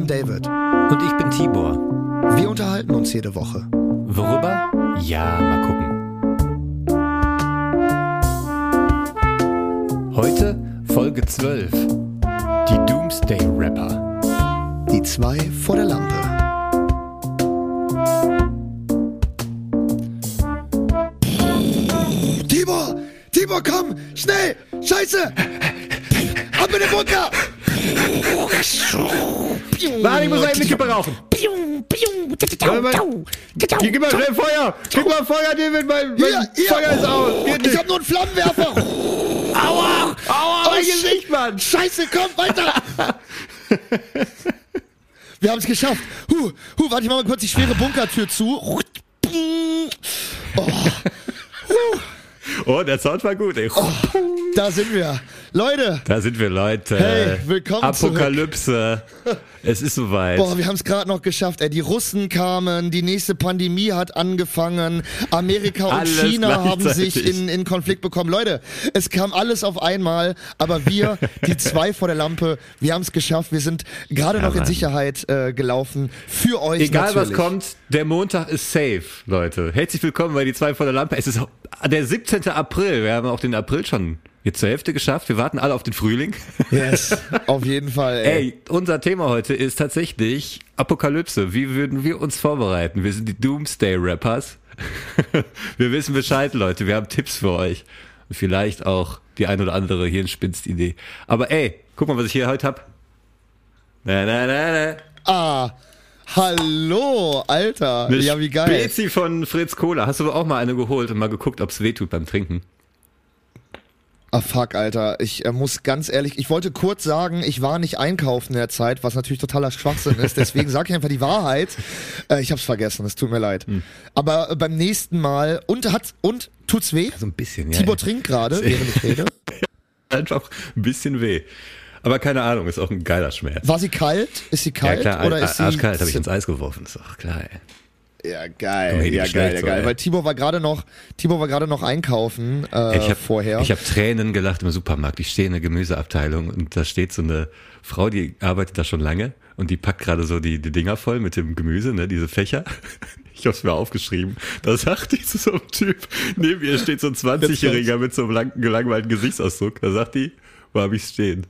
bin David. Und ich bin Tibor. Wir unterhalten uns jede Woche. Worüber? Ja, mal gucken. Heute Folge 12. Die Doomsday Rapper. Die zwei vor der Lampe. Tibor! Tibor, komm! Schnell! Scheiße! Ab in den Bunker! Warte, ich muss eine Kippe rauchen. Hier, gib mal schnell Feuer. Gib mal Feuer, David, mein, mein Hier. Feuer ist aus. Ich hab nur einen Flammenwerfer! Aua, aua, mein. Gesicht, Mann. Scheiße, komm, weiter! Wir haben es geschafft. Huh, huh, warte, ich mach mal kurz die schwere Bunkertür zu. Oh. Oh, der Sound war gut, ey. Da sind wir. Leute, Da sind wir, Leute. Hey, willkommen Apokalypse. Es ist soweit. boah, wir haben es gerade noch geschafft. Ey, die Russen kamen, die nächste Pandemie hat angefangen, Amerika und Alles China haben sich in, in Konflikt bekommen. Leute, es kam alles auf einmal, aber wir, die zwei vor der Lampe, wir haben es geschafft. Wir sind gerade Ja, noch in Mann. Sicherheit äh, gelaufen. Für euch Egal natürlich. was kommt, der Montag ist safe, Leute. Herzlich willkommen bei die zwei vor der Lampe. Es ist der 17. April. Wir haben auch den April schon jetzt zur Hälfte geschafft. Wir warten alle auf den Frühling. Yes, auf jeden Fall. Ey. Ey, unser Thema heute ist tatsächlich Apokalypse. Wie würden wir uns vorbereiten? Wir sind die Doomsday Rappers. wir wissen Bescheid, Leute. Wir haben Tipps für euch. Und vielleicht auch die ein oder andere Hirnspinst-Idee. Aber ey, guck mal, was ich hier heute hab. Na, na, na, na. Ah, hallo, Alter. Eine ja, wie geil. Spezi von Fritz Cola. Hast du auch mal eine geholt und mal geguckt, ob's weh tut beim Trinken? Ah, fuck, Alter. Ich äh, muss ganz ehrlich, ich wollte kurz sagen, ich war nicht einkaufen in der Zeit, was natürlich totaler Schwachsinn ist. Deswegen sage ich einfach die Wahrheit. Äh, ich hab's vergessen, es tut mir leid. Hm. Aber äh, beim nächsten Mal, und hat, und tut's weh? So ein bisschen, ja. Tibor ja. trinkt gerade, während ich rede. Einfach ein bisschen weh. Aber keine Ahnung, ist auch ein geiler Schmerz. War sie kalt? Ist sie kalt? ja klar, oder ist sie arschkalt habe ich ins Eis geworfen. Ist doch klar, ey. Ja, geil, ja, geil, ja, geil. Weil Tibor war gerade noch, Tibor war gerade noch einkaufen äh, Ich hab, vorher. Ich habe Tränen gelacht im Supermarkt. Ich stehe in der Gemüseabteilung und da steht so eine Frau, die arbeitet da schon lange und die packt gerade so die, die Dinger voll mit dem Gemüse, ne, diese Fächer. Ich habe es mir aufgeschrieben. Da sagt die zu so einem Typ, neben ihr steht so ein 20-Jähriger mit so einem lang, gelangweilten Gesichtsausdruck. Da sagt die, wo habe ich stehen?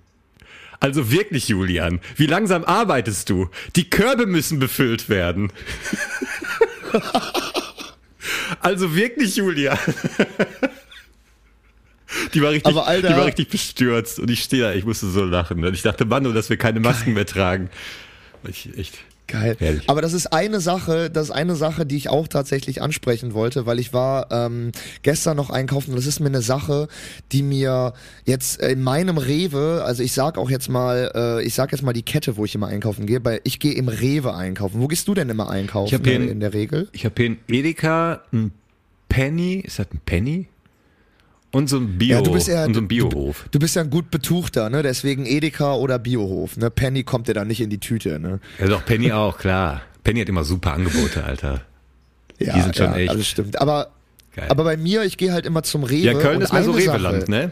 Also wirklich, Julian, wie langsam arbeitest du? Die Körbe müssen befüllt werden. also wirklich, Julian. Die war richtig, Alter- die war richtig bestürzt und ich stehe da, ich musste so lachen. Und ich dachte, Mann, nur, dass wir keine Masken mehr tragen. Ich, echt. Geil. Herrlich. Aber das ist eine Sache, das ist eine Sache, die ich auch tatsächlich ansprechen wollte, weil ich war ähm, gestern noch einkaufen und das ist mir eine Sache, die mir jetzt in meinem Rewe, also ich sag auch jetzt mal, äh, ich sag jetzt mal die Kette, wo ich immer einkaufen gehe, weil ich gehe im Rewe einkaufen. Wo gehst du denn immer einkaufen Ich hab hier in, in- der Regel? Ich habe hier in Edeka ein Penny, ist das ein Penny? Und so ein Bio, Ja, du bist ja- und so ein Biohof. Du bist ja ein gut betuchter, ne? Deswegen Edeka oder Biohof. Ne? Penny kommt dir dann nicht in die Tüte, ne? Ja, doch, Penny auch, klar. Penny hat immer super Angebote, Alter. Ja, Die sind schon ja, echt alles stimmt. Aber Geil. aber bei mir, ich gehe halt immer zum Rewe. ja, Köln ist mehr so Reweland, ne?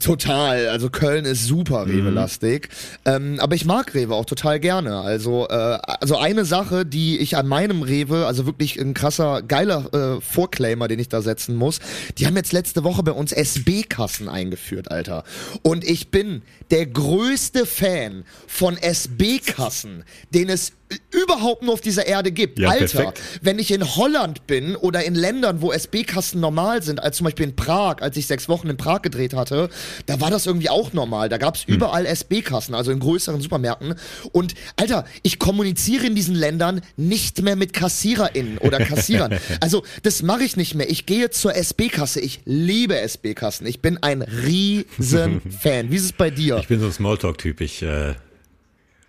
Total, also Köln ist super Mhm. Rewe-lastig. Ähm, aber ich mag Rewe auch total gerne. Also, äh, also eine Sache, die ich an meinem Rewe, also wirklich ein krasser, geiler äh, Vorclaimer, den ich da setzen muss, die haben jetzt letzte Woche bei uns SB-Kassen eingeführt, Alter. Und ich bin der größte Fan von SB-Kassen, den es überhaupt nur auf dieser Erde gibt. Ja, Alter, perfekt. wenn ich in Holland bin oder in Ländern, wo SB-Kassen normal sind, als zum Beispiel in Prag, als ich sechs Wochen in Prag gedreht hatte, da war das irgendwie auch normal. Da gab's überall SB-Kassen, also in größeren Supermärkten. Und Alter, ich kommuniziere in diesen Ländern nicht mehr mit KassiererInnen oder Kassierern. also das mache ich nicht mehr. Ich gehe zur SB-Kasse. Ich liebe SB-Kassen. Ich bin ein riesen Fan. Wie ist es bei dir? Ich bin so ein Smalltalk-Typ. Ich äh,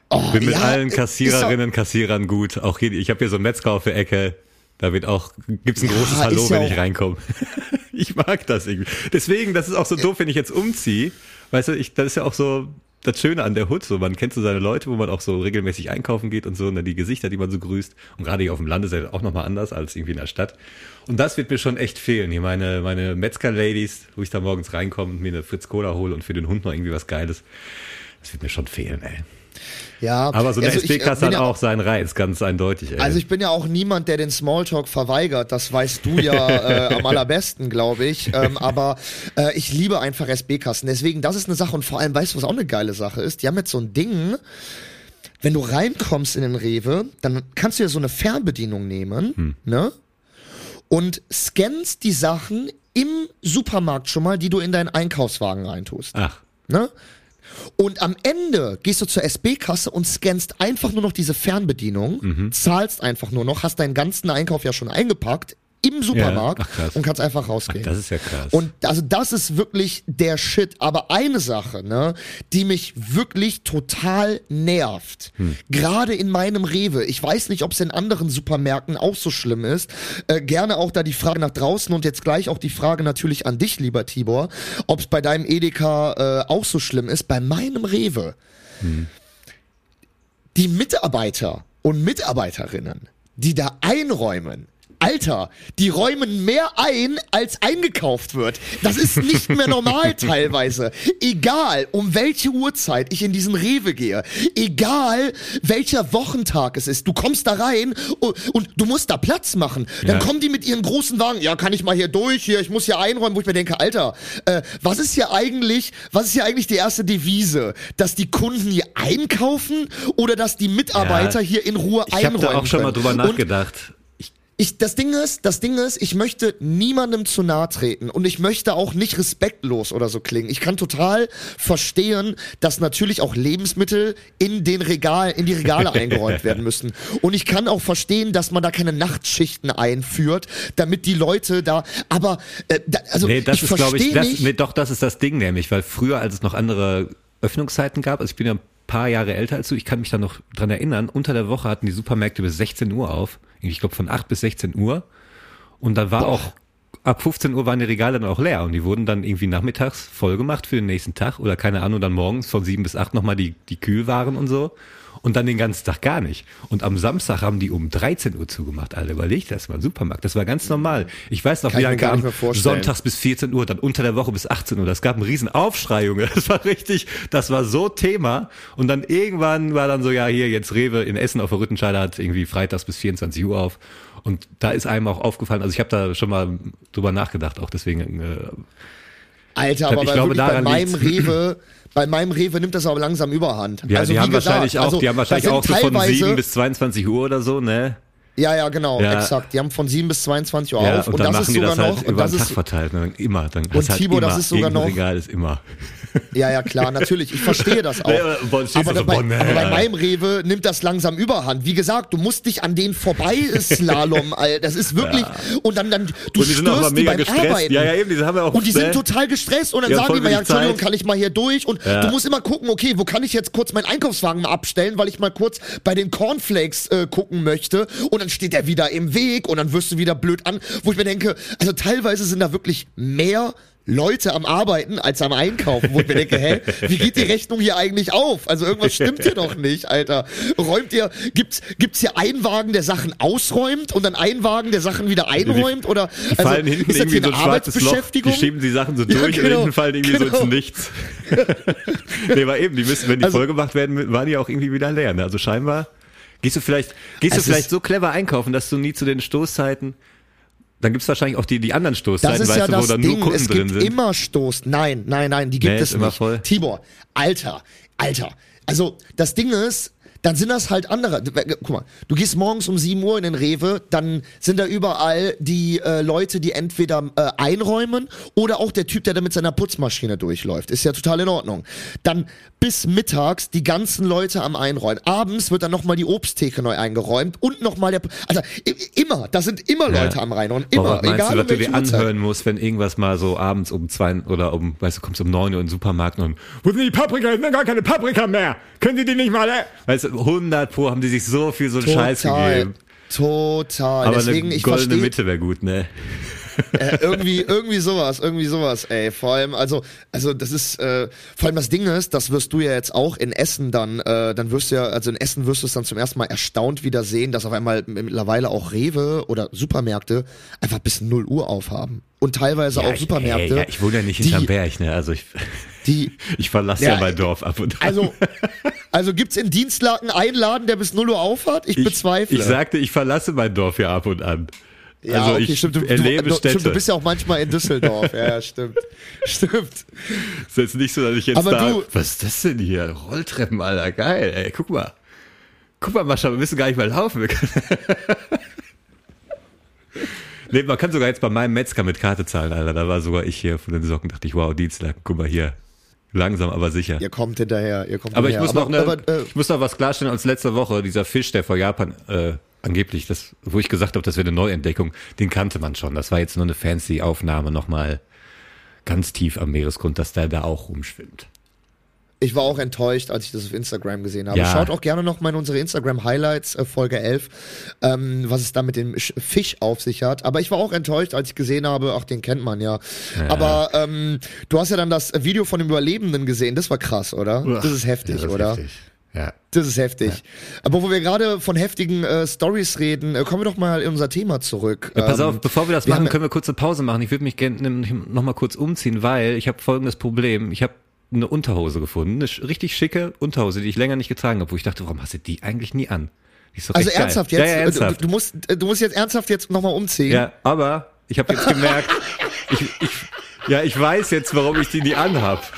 Oh, bin mit ja, allen Kassiererinnen, Kassierern gut. Auch hier, ich habe hier so einen Metzger auf der Ecke. Da wird auch, gibt's ein Ja, großes ist Hallo, ja wenn ich reinkomme. ich mag das irgendwie. Deswegen, das ist auch so doof, wenn ich jetzt umziehe. Weißt du, ich, das ist ja auch so das Schöne an der Hut. So, man kennt so seine Leute, wo man auch so regelmäßig einkaufen geht und so, und dann die Gesichter, die man so grüßt. Und gerade hier auf dem Land ist ja auch nochmal anders als irgendwie in der Stadt. Und das wird mir schon echt fehlen. Hier meine, meine Metzger-Ladies, wo ich da morgens reinkomme und mir eine Fritz Cola hole und für den Hund noch irgendwie was Geiles. Das wird mir schon fehlen, ey. Ja, Aber so eine also äh, SB-Kasse bin hat ja auch seinen Reiz, ganz eindeutig. Ey. Also ich bin ja auch niemand, der den Smalltalk verweigert. Das weißt du ja äh, am allerbesten, glaube ich. Ähm, aber äh, ich liebe einfach SB-Kassen. Deswegen, das ist eine Sache. Und vor allem, weißt du, was auch eine geile Sache ist? Die haben jetzt so ein Ding, wenn du reinkommst in den Rewe, dann kannst du ja so eine Fernbedienung nehmen, ne? Und scannst die Sachen im Supermarkt schon mal, die du in deinen Einkaufswagen reintust. Ach, Ne? Und am Ende gehst du zur SB-Kasse und scannst einfach nur noch diese Fernbedienung, Mhm. zahlst einfach nur noch, hast deinen ganzen Einkauf ja schon eingepackt im Supermarkt Ach, krass. und kannst einfach rausgehen. das ist ja krass. Und also das ist wirklich der Shit. Aber eine Sache, ne, die mich wirklich total nervt, Hm. gerade in meinem Rewe, ich weiß nicht, ob es in anderen Supermärkten auch so schlimm ist, äh, gerne auch da die Frage nach draußen und jetzt gleich auch die Frage natürlich an dich, lieber Tibor, ob es bei deinem Edeka äh, auch so schlimm ist. Bei meinem Rewe, die Mitarbeiter und Mitarbeiterinnen, die da einräumen, Alter, die räumen mehr ein, als eingekauft wird. Das ist nicht mehr normal teilweise. Egal, um welche Uhrzeit ich in diesen Rewe gehe, egal welcher Wochentag es ist, du kommst da rein und, und du musst da Platz machen. Dann Ja. kommen die mit ihren großen Wagen, ja, kann ich mal hier durch, hier, ich muss hier einräumen, wo ich mir denke, Alter, äh, was ist hier eigentlich, was ist hier eigentlich die erste Devise? Dass die Kunden hier einkaufen oder dass die Mitarbeiter Ja, hier in Ruhe ich habe einräumen da auch schon mal können? drüber Und nachgedacht. Ich, ich, das Ding ist, das Ding ist, ich möchte niemandem zu nahe treten und ich möchte auch nicht respektlos oder so klingen. Ich kann total verstehen, dass natürlich auch Lebensmittel in den Regal, in die Regale eingeräumt werden müssen. Und ich kann auch verstehen, dass man da keine Nachtschichten einführt, damit die Leute da, aber, äh, da, also, nee, das ich ist, glaube ich, das, nee, doch, das ist das Ding nämlich, weil früher, als es noch andere Öffnungszeiten gab, also ich bin ja ein paar Jahre älter als du, ich kann mich da noch dran erinnern, unter der Woche hatten die Supermärkte bis 16 Uhr auf. Ich glaube von 8 bis 16 Uhr. Und da war auch, ab 15 Uhr waren die Regale dann auch leer und die wurden dann irgendwie nachmittags voll gemacht für den nächsten Tag oder keine Ahnung, dann morgens von 7 bis 8 nochmal die, die Kühlwaren und so. Und dann den ganzen Tag gar nicht. Und am Samstag haben die um 13 Uhr zugemacht. Alter, überleg das mal, Supermarkt. Das war ganz normal. Ich weiß noch, Kann wie lange gar nicht am mehr vorstellen. Sonntags bis 14 Uhr, dann unter der Woche bis 18 Uhr. Das gab einen riesen Aufschrei, Junge. Das war richtig, das war so Thema. Und dann irgendwann war dann so, ja, hier jetzt Rewe in Essen auf der Rüttenscheider hat irgendwie freitags bis 24 Uhr auf. Und da ist einem auch aufgefallen, also ich habe da schon mal drüber nachgedacht, auch deswegen, äh, Alter, aber Ich glaube, bei daran meinem. Rewe, bei meinem Rewe nimmt das aber langsam überhand. ja, also, die haben gesagt, wahrscheinlich auch, also, die haben wahrscheinlich auch so von teilweise- 7 bis 22 Uhr oder so, ne? Ja, ja, genau, Ja. exakt. Die haben von 7 bis 22 Uhr Ja, auf. und, Und, dann das machen ist die sogar das halt noch, und über das den Tag ist, verteilt, ne? immer. Dann hast halt Tibor, immer, das ist sogar noch- Regal ist immer. Ja, ja, klar, natürlich. Ich verstehe das auch. Nee, aber Bonn stehst aber, du so, bei, Bonn, aber bei äh. meinem Rewe nimmt das langsam überhand. Wie gesagt, du musst dich an denen vorbei Slalom, Alter. Das ist wirklich, und dann, dann, du Und die sind auch mal mega beim gestresst. Arbeiten. Ja, ja, eben, die haben ja auch, Und die sind ne? total gestresst und dann Ja, sagen die mir, ja, Entschuldigung, kann ich mal hier durch? Und Ja. du musst immer gucken, okay, wo kann ich jetzt kurz meinen Einkaufswagen mal abstellen, weil ich mal kurz bei den Cornflakes äh, gucken möchte und dann steht der wieder im Weg und dann wirst du wieder blöd an, wo ich mir denke, also teilweise sind da wirklich mehr Leute am Arbeiten als am Einkaufen, wo ich mir denke, hä, wie geht die Rechnung hier eigentlich auf? Also irgendwas stimmt hier doch nicht, Alter. Räumt ihr, gibt's, gibt's hier einen Wagen, der Sachen ausräumt und dann einen Wagen, der Sachen wieder einräumt? Oder Die fallen hinten ist das irgendwie so ein schwarzes Loch, die schieben die Sachen so Ja, durch und genau, hinten fallen irgendwie so genau. ins Nichts. nee, aber eben, die müssen, wenn die Also- voll gemacht werden, waren die auch irgendwie wieder leer. Ne? Also scheinbar gehst du vielleicht, gehst du vielleicht so clever einkaufen, dass du nie zu den Stoßzeiten, dann gibt's wahrscheinlich auch die, die anderen Das Stoßzeiten, ist weißt ja du, wo das Ding. nur Kunden Es gibt immer Stoß. Nein, nein, nein, die gibt Nee, es ist immer nicht. voll. Tibor, Alter, Alter. Also, das Ding ist, dann sind das halt andere. Guck mal, du gehst morgens um 7 Uhr in den Rewe, dann sind da überall die äh, Leute, die entweder äh, einräumen oder auch der Typ, der da mit seiner Putzmaschine durchläuft. Ist ja total in Ordnung. Dann bis mittags die ganzen Leute am Einräumen. Abends wird dann nochmal die Obsttheke neu eingeräumt und nochmal der. Also immer, da sind immer Leute am Reinräumen. Immer, Boah, meinst egal du, um du dir anhören musst, wenn irgendwas mal so abends um zwei oder um, weißt du, kommst um neun Uhr in den Supermarkt und wo sind die Paprika? Es sind gar keine Paprika mehr. Können Sie die nicht mal? Äh? Weißt du, 100 pro haben die sich so viel so einen Scheiß Total. gegeben. Total. Aber Deswegen, eine goldene. Mitte wäre gut, ne? Äh, irgendwie, irgendwie sowas, irgendwie sowas, ey. Vor allem, also, also das ist, äh, vor allem das Ding ist, das wirst du ja jetzt auch in Essen dann, äh, dann wirst du ja, also in Essen wirst du es dann zum ersten Mal erstaunt wieder sehen, dass auf einmal mittlerweile auch Rewe oder Supermärkte einfach bis 0 Uhr aufhaben. Und teilweise auch ich, Supermärkte. ey, ja, ich wohne ja nicht hinterm die- Berg, ne? Also ich, Die, ich verlasse ja, Ja, mein Dorf ab und an. also, also gibt's in Dienstlaken einen Laden, der bis 0 Uhr aufhat? Ich, ich, bezweifle. Ich sagte, ich verlasse mein Dorf ja ab und an. Ja, also okay, ich stimmt. Du, erlebe du, Städte. Stimmt, du bist ja auch manchmal in Düsseldorf. ja, stimmt. Stimmt. ist jetzt nicht so, dass ich jetzt Aber da. du- was ist das denn hier? Rolltreppen, Alter, geil, ey, guck mal. Guck mal, Mascha, wir müssen gar nicht mehr laufen. Nee, man kann sogar jetzt bei meinem Metzger mit Karte zahlen, Alter. Da war sogar ich hier von den Socken, dachte ich, wow, Dienstag, guck mal hier. Langsam, aber sicher. Ihr kommt hinterher. Ihr kommt Aber ich hinterher. muss noch, ne, aber, äh, ich muss noch was klarstellen als letzte Woche. Dieser Fisch, der vor Japan äh, angeblich, das, wo ich gesagt habe, das wäre eine Neuentdeckung, den kannte man schon. Das war jetzt nur eine fancy Aufnahme nochmal ganz tief am Meeresgrund, dass der da auch rumschwimmt. Ich war auch enttäuscht, als ich das auf Instagram gesehen habe. Ja. Schaut auch gerne noch mal in unsere Instagram-Highlights, äh, Folge 11, ähm, was es da mit dem Sch- Fisch auf sich hat. Aber ich war auch enttäuscht, als ich gesehen habe, ach, den kennt man ja. Aber ähm, du hast ja dann das Video von dem Überlebenden gesehen. Das war krass, oder? Das ist heftig, Ja, das ist oder? Heftig. Ja. Das ist heftig. Aber wo wir gerade von heftigen äh, Stories reden, äh, kommen wir doch mal in unser Thema zurück. Ja, pass Ähm, auf, bevor wir das wir machen, können wir kurz eine Pause machen. Ich würde mich gerne noch mal kurz umziehen, weil ich habe folgendes Problem. Ich habe eine Unterhose gefunden, eine richtig schicke Unterhose, die ich länger nicht getragen habe, wo ich dachte, warum hast du die eigentlich nie an? Also echt geil. ernsthaft jetzt? Ja, ja, Äh, ernsthaft. Du, du, musst, äh, du musst jetzt ernsthaft jetzt nochmal umziehen. Ja, aber ich habe jetzt gemerkt, ich, ich, ja, ich weiß jetzt, warum ich die nie anhab.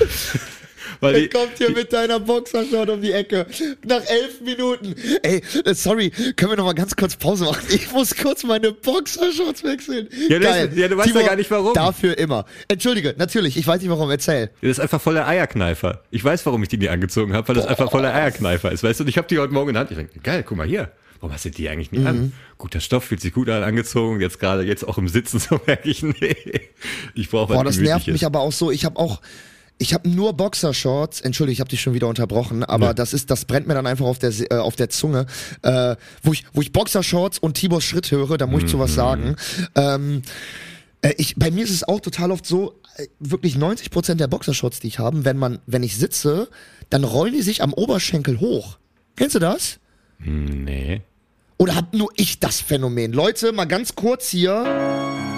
Weil Er die, kommt hier mit deiner Boxershort um die Ecke. Nach elf Minuten. Ey, äh, sorry, können wir noch mal ganz kurz Pause machen? Ich muss kurz meine Boxershorts wechseln. Ja, das- Geil. ja, du weißt ja gar nicht, warum. Dafür immer. Entschuldige, natürlich, ich weiß nicht warum, erzähl. das ist einfach voller Eierkneifer. Ich weiß, warum ich die nie angezogen habe, weil das einfach voller Eierkneifer ist. Weißt du, und ich habe die heute Morgen in der Hand. Ich denke, geil, guck mal hier. Warum hast du die eigentlich nie Mhm. an? Guter Stoff, fühlt sich gut an, angezogen. Jetzt gerade, jetzt auch im Sitzen, so merke ich, nee. Ich brauche was Boah, das nervt mich aber auch so. Ich habe auch, ich habe nur Boxershorts. Entschuldige, ich habe dich schon wieder unterbrochen, aber Ja. das ist, das brennt mir dann einfach auf der äh, auf der Zunge. Äh, wo ich, wo ich Boxershorts und Tibors Schritt höre, da muss ich zu Mhm. was sagen. Ähm, äh, ich, bei mir ist es auch total oft so, äh, wirklich 90 Prozent der Boxershorts, die ich habe, wenn man, wenn ich sitze, dann rollen die sich am Oberschenkel hoch. Kennst du das? Nee. Oder hab nur ich das Phänomen? Leute, mal ganz kurz hier.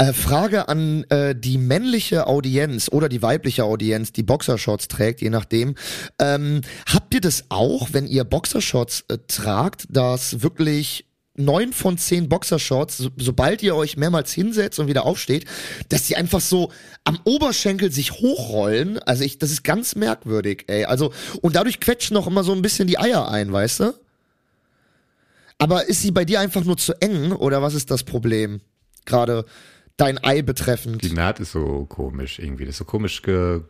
Äh, Frage an äh, die männliche Audienz oder die weibliche Audienz, die Boxershorts trägt, je nachdem. Ähm, habt ihr das auch, wenn ihr Boxershorts äh, tragt, dass wirklich neun von zehn Boxershorts, so, sobald ihr euch mehrmals hinsetzt und wieder aufsteht, dass die einfach so am Oberschenkel sich hochrollen? Also ich, das ist ganz merkwürdig, ey. Also, und dadurch quetschen noch immer so ein bisschen die Eier ein, weißt du? Aber ist sie bei dir einfach nur zu eng oder was ist das Problem? Gerade dein Ei betreffend. Die Naht ist so komisch irgendwie. Das ist so komisch ge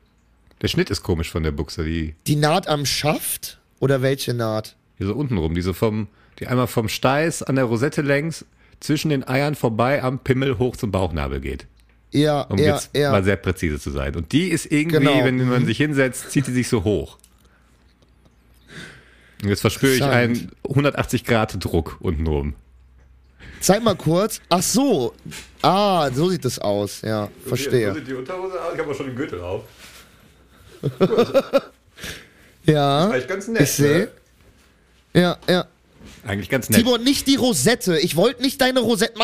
Der Schnitt ist komisch von der Buchse, die Die Naht am Schaft oder welche Naht? hier so unten rum, die so vom, die einmal vom Steiß an der Rosette längs zwischen den Eiern vorbei am Pimmel hoch zum Bauchnabel geht. Ja, Um ja, jetzt ja. mal sehr präzise zu sein. Und die ist irgendwie, Genau. wenn man sich hinsetzt, zieht die sich so hoch. Und jetzt verspüre ich einen Interessant. 180 Grad Druck untenrum. Zeig mal kurz. Ach so. Ah, so sieht es aus. Ja, verstehe. die Unterhose aus? Ich habe auch schon den Gürtel auf. Ja, Eigentlich ganz nett. ich sehe. Ja, ja. Eigentlich ganz nett. Tibor, nicht die Rosette. Ich wollte nicht deine Rosette.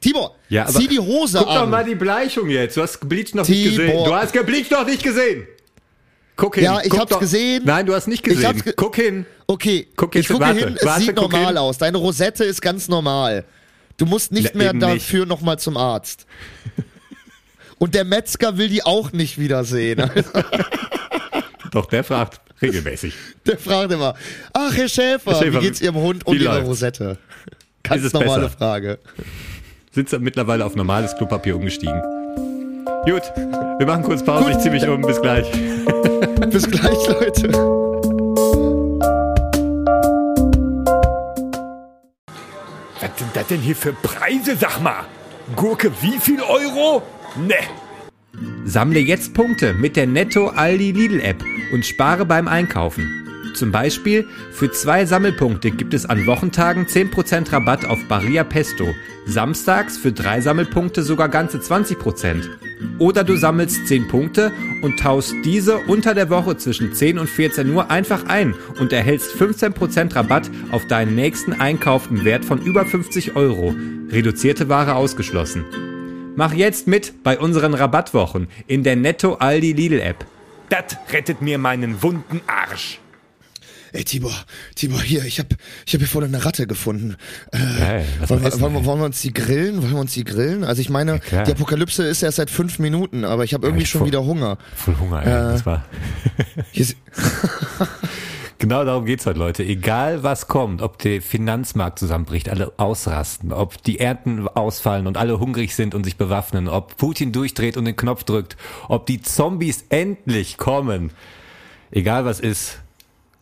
Tibor, Ja, aber zieh die Hose Guck an. doch mal die Bleichung jetzt. Du hast Bleach noch nicht Tibor. gesehen. Du hast Bleach noch nicht gesehen. Guck hin. Ja, ich Guck hab's doch. gesehen. Nein, du hast nicht Ich gesehen. hab's ge- Guck hin. Okay, Guck ich jetzt, gucke warte, hin, es warte, sieht guck normal hin. aus. Deine Rosette ist ganz normal. Du musst nicht mehr eben dafür nochmal zum Arzt. Und der Metzger will die auch nicht wiedersehen. Doch, der fragt regelmäßig. Der fragt immer, ach Herr Schäfer, Herr Schäfer, wie geht's Ihrem Hund und Ihrer läuft's? Rosette? Ganz Ist es normale besser? Frage. Sind sie mittlerweile auf normales Klopapier umgestiegen. Gut, wir machen kurz Pause. Ich zieh mich um. Bis gleich. Bis gleich, Leute. Was sind das denn hier für Preise, sag mal? Gurke wie viel Euro? Ne. Sammle jetzt Punkte mit der Netto Aldi Lidl App und spare beim Einkaufen. Zum Beispiel für zwei Sammelpunkte gibt es an Wochentagen 10% Rabatt auf Barilla Pesto, samstags für drei Sammelpunkte sogar ganze 20%. Oder du sammelst 10 Punkte und tauschst diese unter der Woche zwischen 10 und 14 Uhr einfach ein und erhältst 15% Rabatt auf deinen nächsten Einkauf im Wert von über 50 Euro. Reduzierte Ware ausgeschlossen. Mach jetzt mit bei unseren Rabattwochen in der Netto Aldi Lidl App. Das rettet mir meinen wunden Arsch. Ey, Tibor, Tibor, hier, ich hab, ich hab hier vorne eine Ratte gefunden. Äh, was wollen, wir, wollen, wir, wollen wir uns die grillen? Wollen wir uns die grillen? Also ich meine, klar. die Apokalypse ist erst seit fünf Minuten, aber ich habe irgendwie ich schon voll- wieder Hunger. Voll Hunger, ey. Äh, Das war Genau darum geht's heute, Leute. Egal was kommt, ob der Finanzmarkt zusammenbricht, alle ausrasten, ob die Ernten ausfallen und alle hungrig sind und sich bewaffnen, ob Putin durchdreht und den Knopf drückt, ob die Zombies endlich kommen. Egal was ist,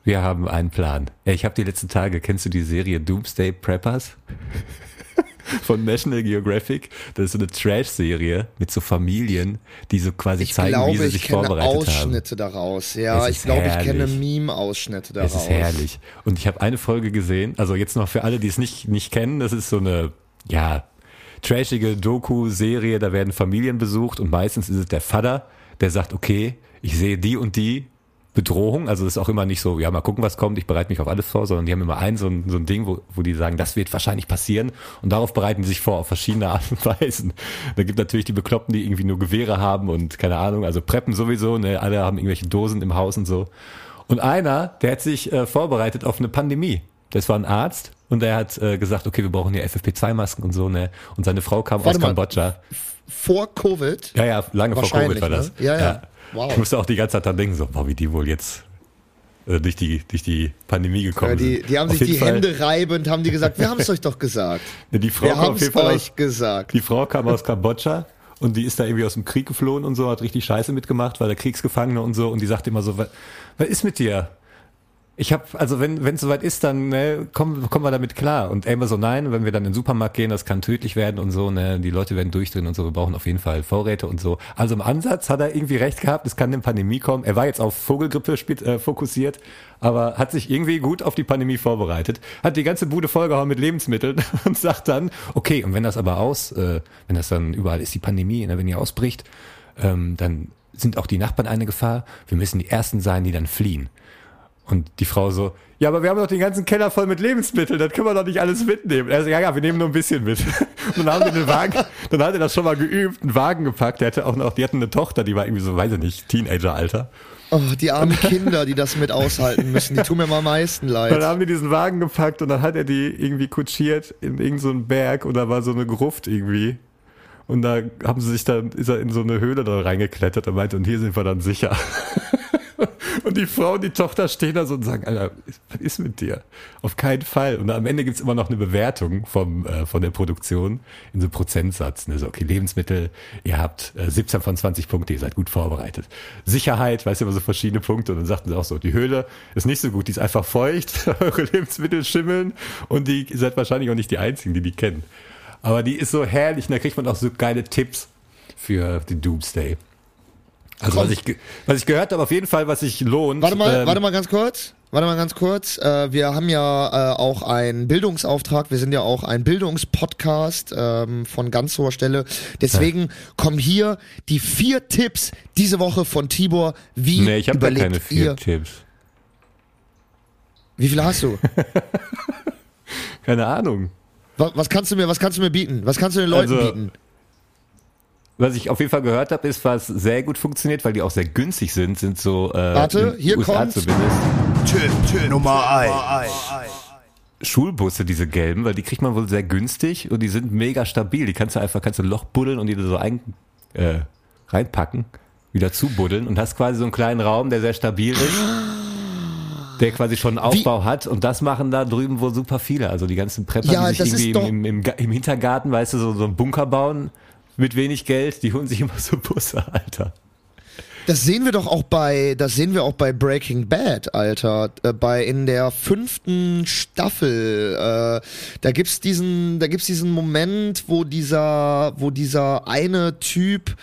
wir haben einen Plan. Ich habe die letzten Tage, kennst du die Serie Doomsday Preppers? Von National Geographic. Das ist so eine Trash-Serie mit so Familien, die so quasi ich zeigen, wie glaube, sie ich sich kenne vorbereitet haben. Ausschnitte daraus. Ja, ich glaube, ich kenne. Meme-Ausschnitte daraus. Es ist herrlich. Und ich habe eine Folge gesehen, also jetzt noch für alle, die es nicht, nicht kennen, das ist so eine, ja, trashige Doku-Serie, da werden Familien besucht und meistens ist es der Vater, der sagt, okay, ich sehe die und die Bedrohung, also es ist auch immer nicht so, ja, mal gucken, was kommt, ich bereite mich auf alles vor, sondern die haben immer ein so ein, so ein Ding, wo, wo die sagen, das wird wahrscheinlich passieren und darauf bereiten die sich vor, auf verschiedene Art und Weisen. Da gibt natürlich die Bekloppten, die irgendwie nur Gewehre haben und keine Ahnung, also preppen sowieso, ne, alle haben irgendwelche Dosen im Haus und so. Und einer, der hat sich äh, vorbereitet auf eine Pandemie. Das war ein Arzt und der hat äh, gesagt, okay, wir brauchen hier FFP2-Masken und so, ne? Und seine Frau kam Warte aus mal. Kambodscha. Vor Covid? Ja, ja, lange vor Covid war ne? das. Ja, ja. Wow. Ich musste auch die ganze Zeit dran denken, so, boah, wie die wohl jetzt äh, durch, die, durch die Pandemie gekommen Ja, die, sind. die haben Auf sich die Fall- Hände reibend, haben die gesagt, wir haben es euch doch gesagt. Ne, die Frau Wir haben es euch aus, gesagt. Die Frau kam aus Kambodscha und die ist da irgendwie aus dem Krieg geflohen und so, hat richtig Scheiße mitgemacht, war der Kriegsgefangene und so und die sagt immer so, was, was ist mit dir? Ich habe, also wenn es soweit ist, dann ne, kommen kommen wir damit klar. Und er immer so, nein, wenn wir dann in den Supermarkt gehen, das kann tödlich werden und so, ne, die Leute werden durchdrehen und so, wir brauchen auf jeden Fall Vorräte und so. Also im Ansatz hat er irgendwie recht gehabt, es kann eine Pandemie kommen. Er war jetzt auf Vogelgrippe äh, fokussiert, aber hat sich irgendwie gut auf die Pandemie vorbereitet, hat die ganze Bude vollgehauen mit Lebensmitteln und sagt dann, okay, und wenn das aber aus, äh, wenn das dann überall ist, die Pandemie, ne, wenn die ausbricht, ähm, dann sind auch die Nachbarn eine Gefahr. Wir müssen die Ersten sein, die dann fliehen. Und die Frau so, ja, aber wir haben doch den ganzen Keller voll mit Lebensmitteln, das können wir doch nicht alles mitnehmen. Er so, ja, ja, wir nehmen nur ein bisschen mit. Und dann haben wir den Wagen, dann hat er das schon mal geübt, einen Wagen gepackt, der hatte auch noch, die hatten eine Tochter, die war irgendwie so, weiß ich nicht, Teenager-Alter. Oh, die armen Kinder, die das mit aushalten müssen, die tun mir mal am meisten Dann leid. haben die diesen Wagen gepackt und dann hat er die irgendwie kutschiert in irgendeinen so Berg und da war so eine Gruft irgendwie. Und da haben sie sich dann, ist er in so eine Höhle da reingeklettert und meinte, und hier sind wir dann sicher. und die Frau und die Tochter stehen da so und sagen, Alter, was ist mit dir? Auf keinen Fall. Und am Ende gibt's immer noch eine Bewertung vom, äh, von der Produktion in so Prozentsatz. Ne? So, okay, Lebensmittel, ihr habt äh, 17 von 20 Punkte, ihr seid gut vorbereitet. Sicherheit, weißt du, immer so verschiedene Punkte. Und dann sagten sie auch so, die Höhle ist nicht so gut, die ist einfach feucht, eure Lebensmittel schimmeln und die ihr seid wahrscheinlich auch nicht die Einzigen, die die kennen. Aber die ist so herrlich und da kriegt man auch so geile Tipps für den Doomsday. Also Komm. was ich, was ich gehört habe, auf jeden Fall, was sich lohnt. Warte mal, ähm, warte mal ganz kurz. Warte mal ganz kurz. Äh, wir haben ja äh, auch einen Bildungsauftrag. Wir sind ja auch ein Bildungspodcast ähm, von ganz hoher Stelle. Deswegen kommen hier die vier Tipps diese Woche von Tibor. Wie Nee, ich habe überlegt keine vier ihr? Tipps. Wie viele hast du? Keine Ahnung. was, was kannst du mir, was kannst du mir bieten? Was kannst du den Leuten Also, bieten? Was ich auf jeden Fall gehört habe, ist, was sehr gut funktioniert, weil die auch sehr günstig sind, sind so äh, Warte, hier USA kommt's. zumindest. Tipp Nummer 1. Schulbusse, diese gelben, weil die kriegt man wohl sehr günstig und die sind mega stabil. Die kannst du einfach, kannst du ein Loch buddeln und die da so ein, äh, reinpacken, wieder zubuddeln und hast quasi so einen kleinen Raum, der sehr stabil ist. Der quasi schon einen Aufbau hat und das machen da drüben wohl super viele. Also die ganzen Prepper, Ja, die sich irgendwie doch- im, im, im Hintergarten, weißt du, so, so einen Bunker bauen mit wenig Geld, die holen sich immer so Busse, Alter. Das sehen wir doch auch bei, das sehen wir auch bei Breaking Bad, Alter. Äh, bei in der fünften Staffel, äh, da gibt's diesen, da gibt's diesen Moment, wo dieser, wo dieser eine Typ,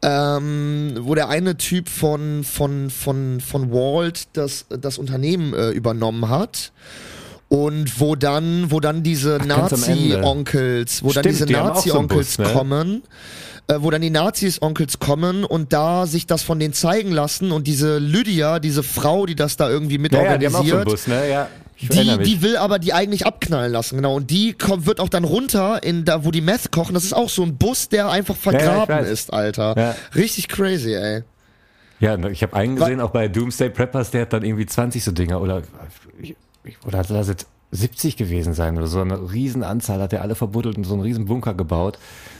ähm, wo der eine Typ von von von von Walt das das Unternehmen äh, übernommen hat. Und wo dann, wo dann diese. Nazi-Onkels, wo dann diese die so Nazi-Onkels Bus, ne? kommen, äh, wo dann die Nazis-Onkels kommen und da sich das von denen zeigen lassen und diese Lydia, diese Frau, die das da irgendwie mit Ja, ja, die so organisiert, Bus, ne? Ja. Die, die will aber die eigentlich abknallen lassen, genau. Und die kommt, wird auch dann runter in da, wo die Meth kochen. Das ist auch so ein Bus, der einfach vergraben ist, Alter. Richtig crazy, ey. Ja, ich habe einen gesehen, auch bei Doomsday Preppers, der hat dann irgendwie 20 so Dinger oder, ich- oder hat das jetzt 70 gewesen sein oder so. Eine Riesenanzahl hat er alle verbuddelt und so einen riesen Bunker gebaut.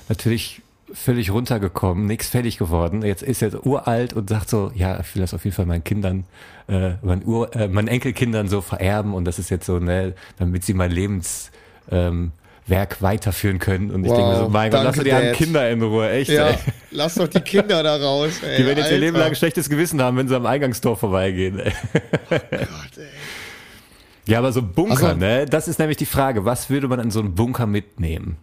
Natürlich völlig runtergekommen, nichts fertig geworden. Jetzt ist er uralt und sagt so, ja, ich will das auf jeden Fall meinen Kindern, äh, meinen, Ur, äh, meinen Enkelkindern so vererben und das ist jetzt so, ne, damit sie mein Lebens, ähm, weiterführen können. Und ich Wow, denke mir so, mein Gott, lass doch die Dad. Kinder in Ruhe, echt. Ja, Ey. lass doch die Kinder da raus, ey. Die werden jetzt ihr Leben lang Alter. schlechtes Gewissen haben, wenn sie am Eingangstor vorbeigehen. Ey. Gott, ey. Ja, aber so ein Bunker, Also- ne? Das ist nämlich die Frage. Was würde man in so einen Bunker mitnehmen?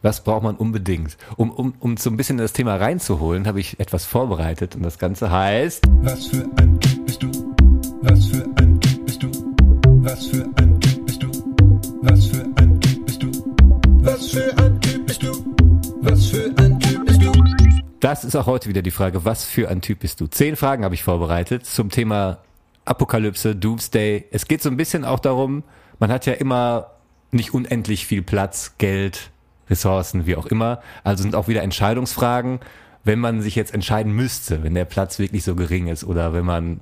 Was braucht man unbedingt? Um, um, um so ein bisschen in das Thema reinzuholen, habe ich etwas vorbereitet und das Ganze heißt Was für ein Typ bist du? Was für ein Typ bist du? Was für ein Typ bist du? Was für ein Typ bist du? Was für ein Typ bist du? Was für ein Typ bist du? Das ist auch heute wieder die Frage, was für ein Typ bist du? Zehn Fragen habe ich vorbereitet zum Thema Apokalypse, Doomsday. Es geht so ein bisschen auch darum, man hat ja immer nicht unendlich viel Platz, Geld, Ressourcen, wie auch immer. Also sind auch wieder Entscheidungsfragen, wenn man sich jetzt entscheiden müsste, wenn der Platz wirklich so gering ist oder wenn man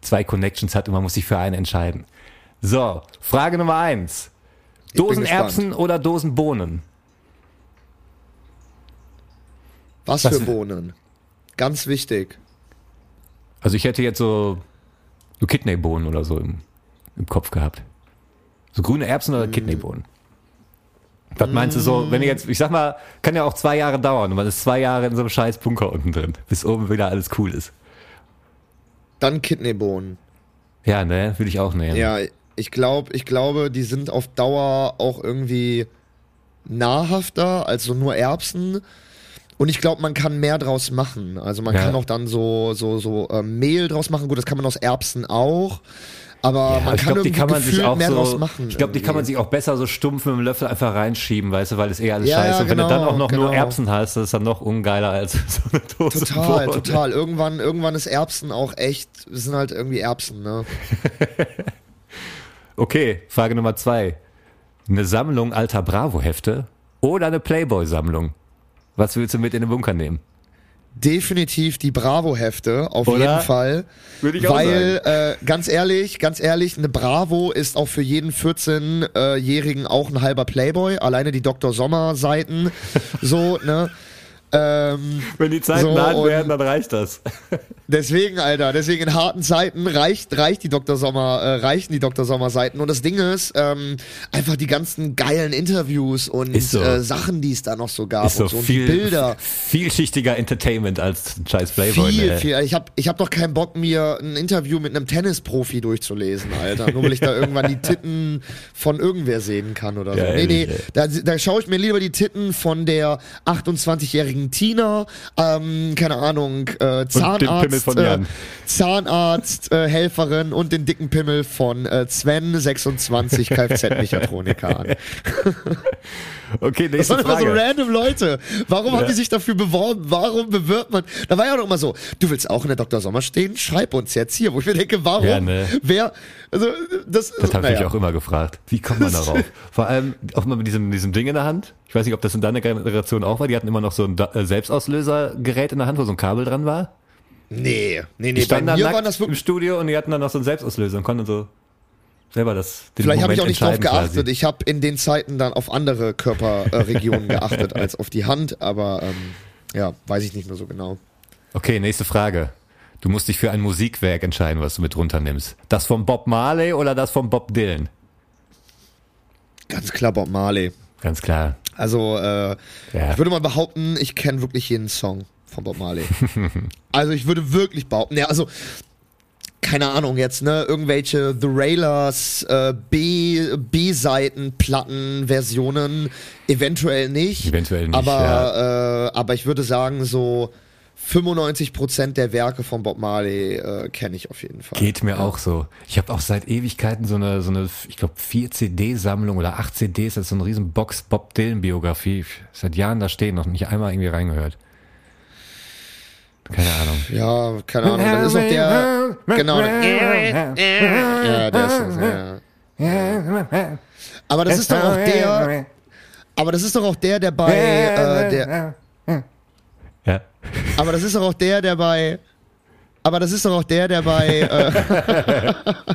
zwei Connections hat und man muss sich für einen entscheiden. So, Frage Nummer eins. Dosenerbsen oder Dosenbohnen? Was, Was- für Bohnen? Ganz wichtig. Also ich hätte jetzt so, so Kidneybohnen oder so im, im Kopf gehabt. So grüne Erbsen oder Kidneybohnen. Was meinst du so, wenn ich jetzt, ich sag mal, kann ja auch zwei Jahre dauern und man ist zwei Jahre in so einem scheiß Bunker unten drin, bis oben wieder alles cool ist. Dann Kidneybohnen. Ja, ne, würde ich auch nehmen. Ja, ich glaube, ich glaube, die sind auf Dauer auch irgendwie nahrhafter als so nur Erbsen. Und ich glaube, man kann mehr draus machen. Also man Ja. kann auch dann so so so äh, Mehl draus machen. Gut, das kann man aus Erbsen auch. Aber Ja, man kann glaube, die kann man sich auch mehr draus so, machen. ich glaube, die kann man sich auch besser so stumpf mit dem Löffel einfach reinschieben, weißt du, weil es eh alles Ja, scheiße. ja, Und wenn du dann genau, auch noch nur genau. Erbsen hast, das ist dann noch ungeiler als so eine Dose Total, Bohnen. total. Irgendwann, irgendwann ist Erbsen auch echt, das sind halt irgendwie Erbsen, ne? Okay, Frage Nummer zwei. Eine Sammlung alter Bravo-Hefte oder eine Playboy-Sammlung? Was willst du mit in den Bunker nehmen? Definitiv die Bravo-Hefte, auf Oder? jeden Fall. Würde ich auch Weil, äh, ganz ehrlich, ganz ehrlich, eine Bravo ist auch für jeden 14-Jährigen auch ein halber Playboy. Alleine die Dr. Sommer-Seiten, so, ne? Ähm, Wenn die Zeiten So, hart und- werden, dann reicht das. Deswegen, Alter, deswegen in harten Zeiten reicht, reicht die Dr. Sommer, äh, reichen die Dr. Sommer Seiten. Und das Ding ist, ähm, einfach die ganzen geilen Interviews und so. äh, Sachen, die es da noch so gab Ist so und so und viel, die Bilder. vielschichtiger Entertainment als ein scheiß Playboy. Viel, ne? viel. Ich hab, ich hab doch keinen Bock, mir ein Interview mit einem Tennisprofi durchzulesen, Alter. Nur weil ich da irgendwann die Titten von irgendwer sehen kann oder so. Ja, nee, nee. Da, da schaue ich mir lieber die Titten von der 28-jährigen Tina, ähm, keine Ahnung, äh, Zahnarzt. Äh. Zahnarzt, äh, Helferin und den dicken Pimmel von äh, Sven, 26, Kfz-Mechatroniker an. Okay, Das nächste waren immer so Frage. random Leute. Warum Ja. haben die sich dafür beworben? Warum bewirbt man? Da war ja doch immer so, du willst auch in der Dr. Sommer stehen? Schreib uns jetzt hier. Wo ich mir denke, warum? Ja, ne. Wer? Also, das, Das habe ich naja. mich auch immer gefragt. Wie kommt man darauf? Vor allem auch mal mit diesem, diesem Ding in der Hand. Ich weiß nicht, ob das in deiner Generation auch war. Die hatten immer noch so ein äh, Selbstauslösergerät in der Hand, wo so ein Kabel dran war. Nee, nee, Die nee. Bei standen da mir war nackt das im. Studio und die hatten dann noch so einen Selbstauslöser und konnten so selber das den Vielleicht habe ich auch nicht drauf geachtet. quasi. Ich habe in den Zeiten dann auf andere Körperregionen geachtet als auf die Hand, aber ähm, ja, weiß ich nicht mehr so genau. Okay, nächste Frage. Du musst dich für ein Musikwerk entscheiden, was du mit runternimmst. Das von Bob Marley oder das von Bob Dylan? Ganz klar Bob Marley. Ganz klar. Also, äh, Ja. ich würde mal behaupten, ich kenne wirklich jeden Song von Bob Marley. also ich würde wirklich behaupten, ja, also keine Ahnung jetzt, ne, irgendwelche The Railers, äh, B, B-Seiten, Versionen, eventuell nicht. Eventuell nicht, Aber, äh, aber ich würde sagen, so 95% der Werke von Bob Marley äh, kenne ich auf jeden Fall. Geht mir auch so. Ich habe auch seit Ewigkeiten so eine, so eine, ich glaube, vier CD-Sammlung oder acht CDs, das ist so eine riesen Box Bob Dylan-Biografie. Seit Jahren da stehen, noch nicht einmal irgendwie reingehört. Keine Ahnung. Ja, keine Ahnung. Das ist auch der. Genau. Ja, der ist das, ja. Aber das ist doch auch der. Aber das ist doch auch der, der bei. Äh, der, Ja. Aber das ist doch auch der, der bei. Aber das ist doch auch der, der bei. Äh,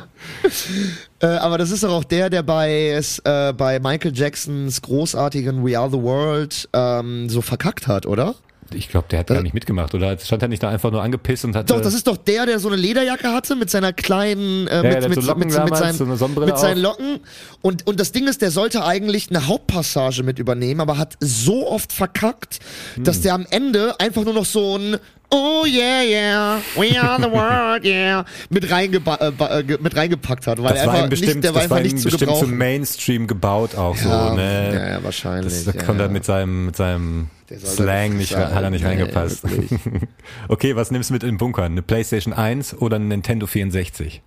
äh, aber das ist doch auch der, der bei, äh, bei Michael Jacksons großartigen We Are the World ähm, so verkackt hat, oder? Ich glaube, der hat gar nicht mitgemacht, oder? Stand er nicht da einfach nur angepisst und hat. Doch, das ist doch der, der so eine Lederjacke hatte mit seiner kleinen, äh, der mit, mit, so Locken mit, mit, seinen, so mit seinen. Locken. Und, und das Ding ist, der sollte eigentlich eine Hauptpassage mit übernehmen, aber hat so oft verkackt, Hm. dass der am Ende einfach nur noch so ein Oh yeah, yeah, we are the world, yeah, mit, äh, äh, mit reingepackt hat, weil das war ihm einfach bestimmt, nicht, der war das war einfach ihm nicht zu bestimmt zum. Mainstream gebaut auch Ja, so, ne? ja, ja, wahrscheinlich. Das, da ja, kommt er ja. mit seinem, mit seinem Slang nicht hat er nicht Nee, reingepasst. wirklich. okay, was nimmst du mit in den Bunker? Eine Playstation 1 oder ein Nintendo 64?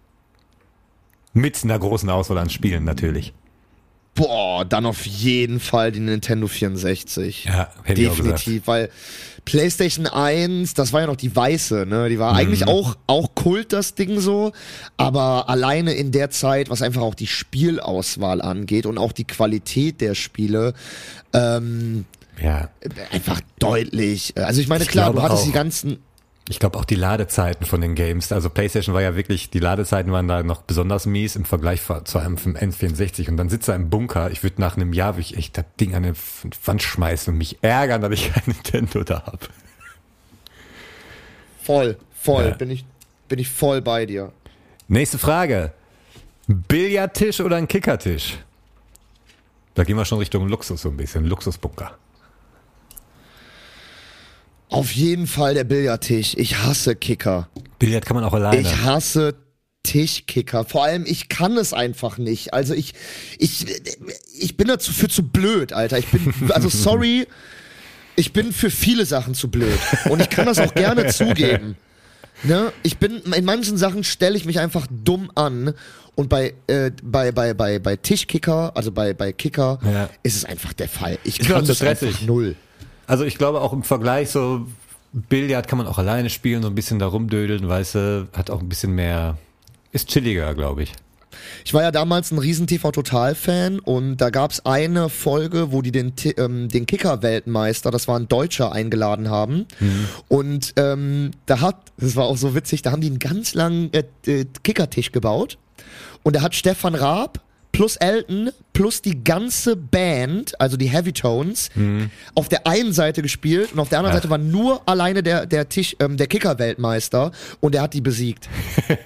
Mit einer großen Auswahl an Spielen natürlich. Boah, dann auf jeden Fall die Nintendo 64. Ja, hätte ich auch Definitiv, weil PlayStation 1, das war ja noch die weiße, ne? Die war eigentlich Mhm. auch, auch Kult, das Ding so. Aber alleine in der Zeit, was einfach auch die Spielauswahl angeht und auch die Qualität der Spiele, ähm, Ja, einfach deutlich. Also ich meine, Ich klar, du hattest auch. die ganzen, ich glaube auch die Ladezeiten von den Games. Also PlayStation war ja wirklich, die Ladezeiten waren da noch besonders mies im Vergleich zu einem vom N64. Und dann sitzt er im Bunker. Ich würde nach einem Jahr würd ich echt das Ding an die Wand schmeißen und mich ärgern, dass ich kein Nintendo da habe. voll, voll, Ja. bin ich, bin ich voll bei dir. Nächste Frage. Billardtisch oder ein Kickertisch? Da gehen wir schon Richtung Luxus so ein bisschen, Luxusbunker. Auf jeden Fall der Billardtisch. Ich hasse Kicker. Billard kann man auch alleine. Ich hasse Tischkicker. Vor allem, ich kann es einfach nicht. Also ich, ich, ich bin dazu für zu blöd, Alter. Ich bin, also sorry, ich bin für viele Sachen zu blöd. Und ich kann das auch gerne zugeben. Ne? Ich bin, in manchen Sachen stelle ich mich einfach dumm an. Und bei, äh, bei, bei, bei, bei Tischkicker, also bei, bei Kicker, Ja. ist es einfach der Fall. Ich Ist kann das einfach null. Also ich glaube auch im Vergleich so Billard kann man auch alleine spielen, so ein bisschen da rumdödeln, weißt du, hat auch ein bisschen mehr, ist chilliger, glaube ich. Ich war ja damals ein riesen TV-Total-Fan und da gab's eine Folge, wo die den, ähm, den Kicker-Weltmeister, das war ein Deutscher, eingeladen haben. Und ähm, da hat, das war auch so witzig, da haben die einen ganz langen äh, äh, Kickertisch gebaut und da hat Stefan Raab plus Elton plus die ganze Band, also die Heavy Tones, auf der einen Seite gespielt und auf der anderen Ach. Seite war nur alleine der, der Tisch, ähm, der Kicker-Weltmeister und der hat die besiegt.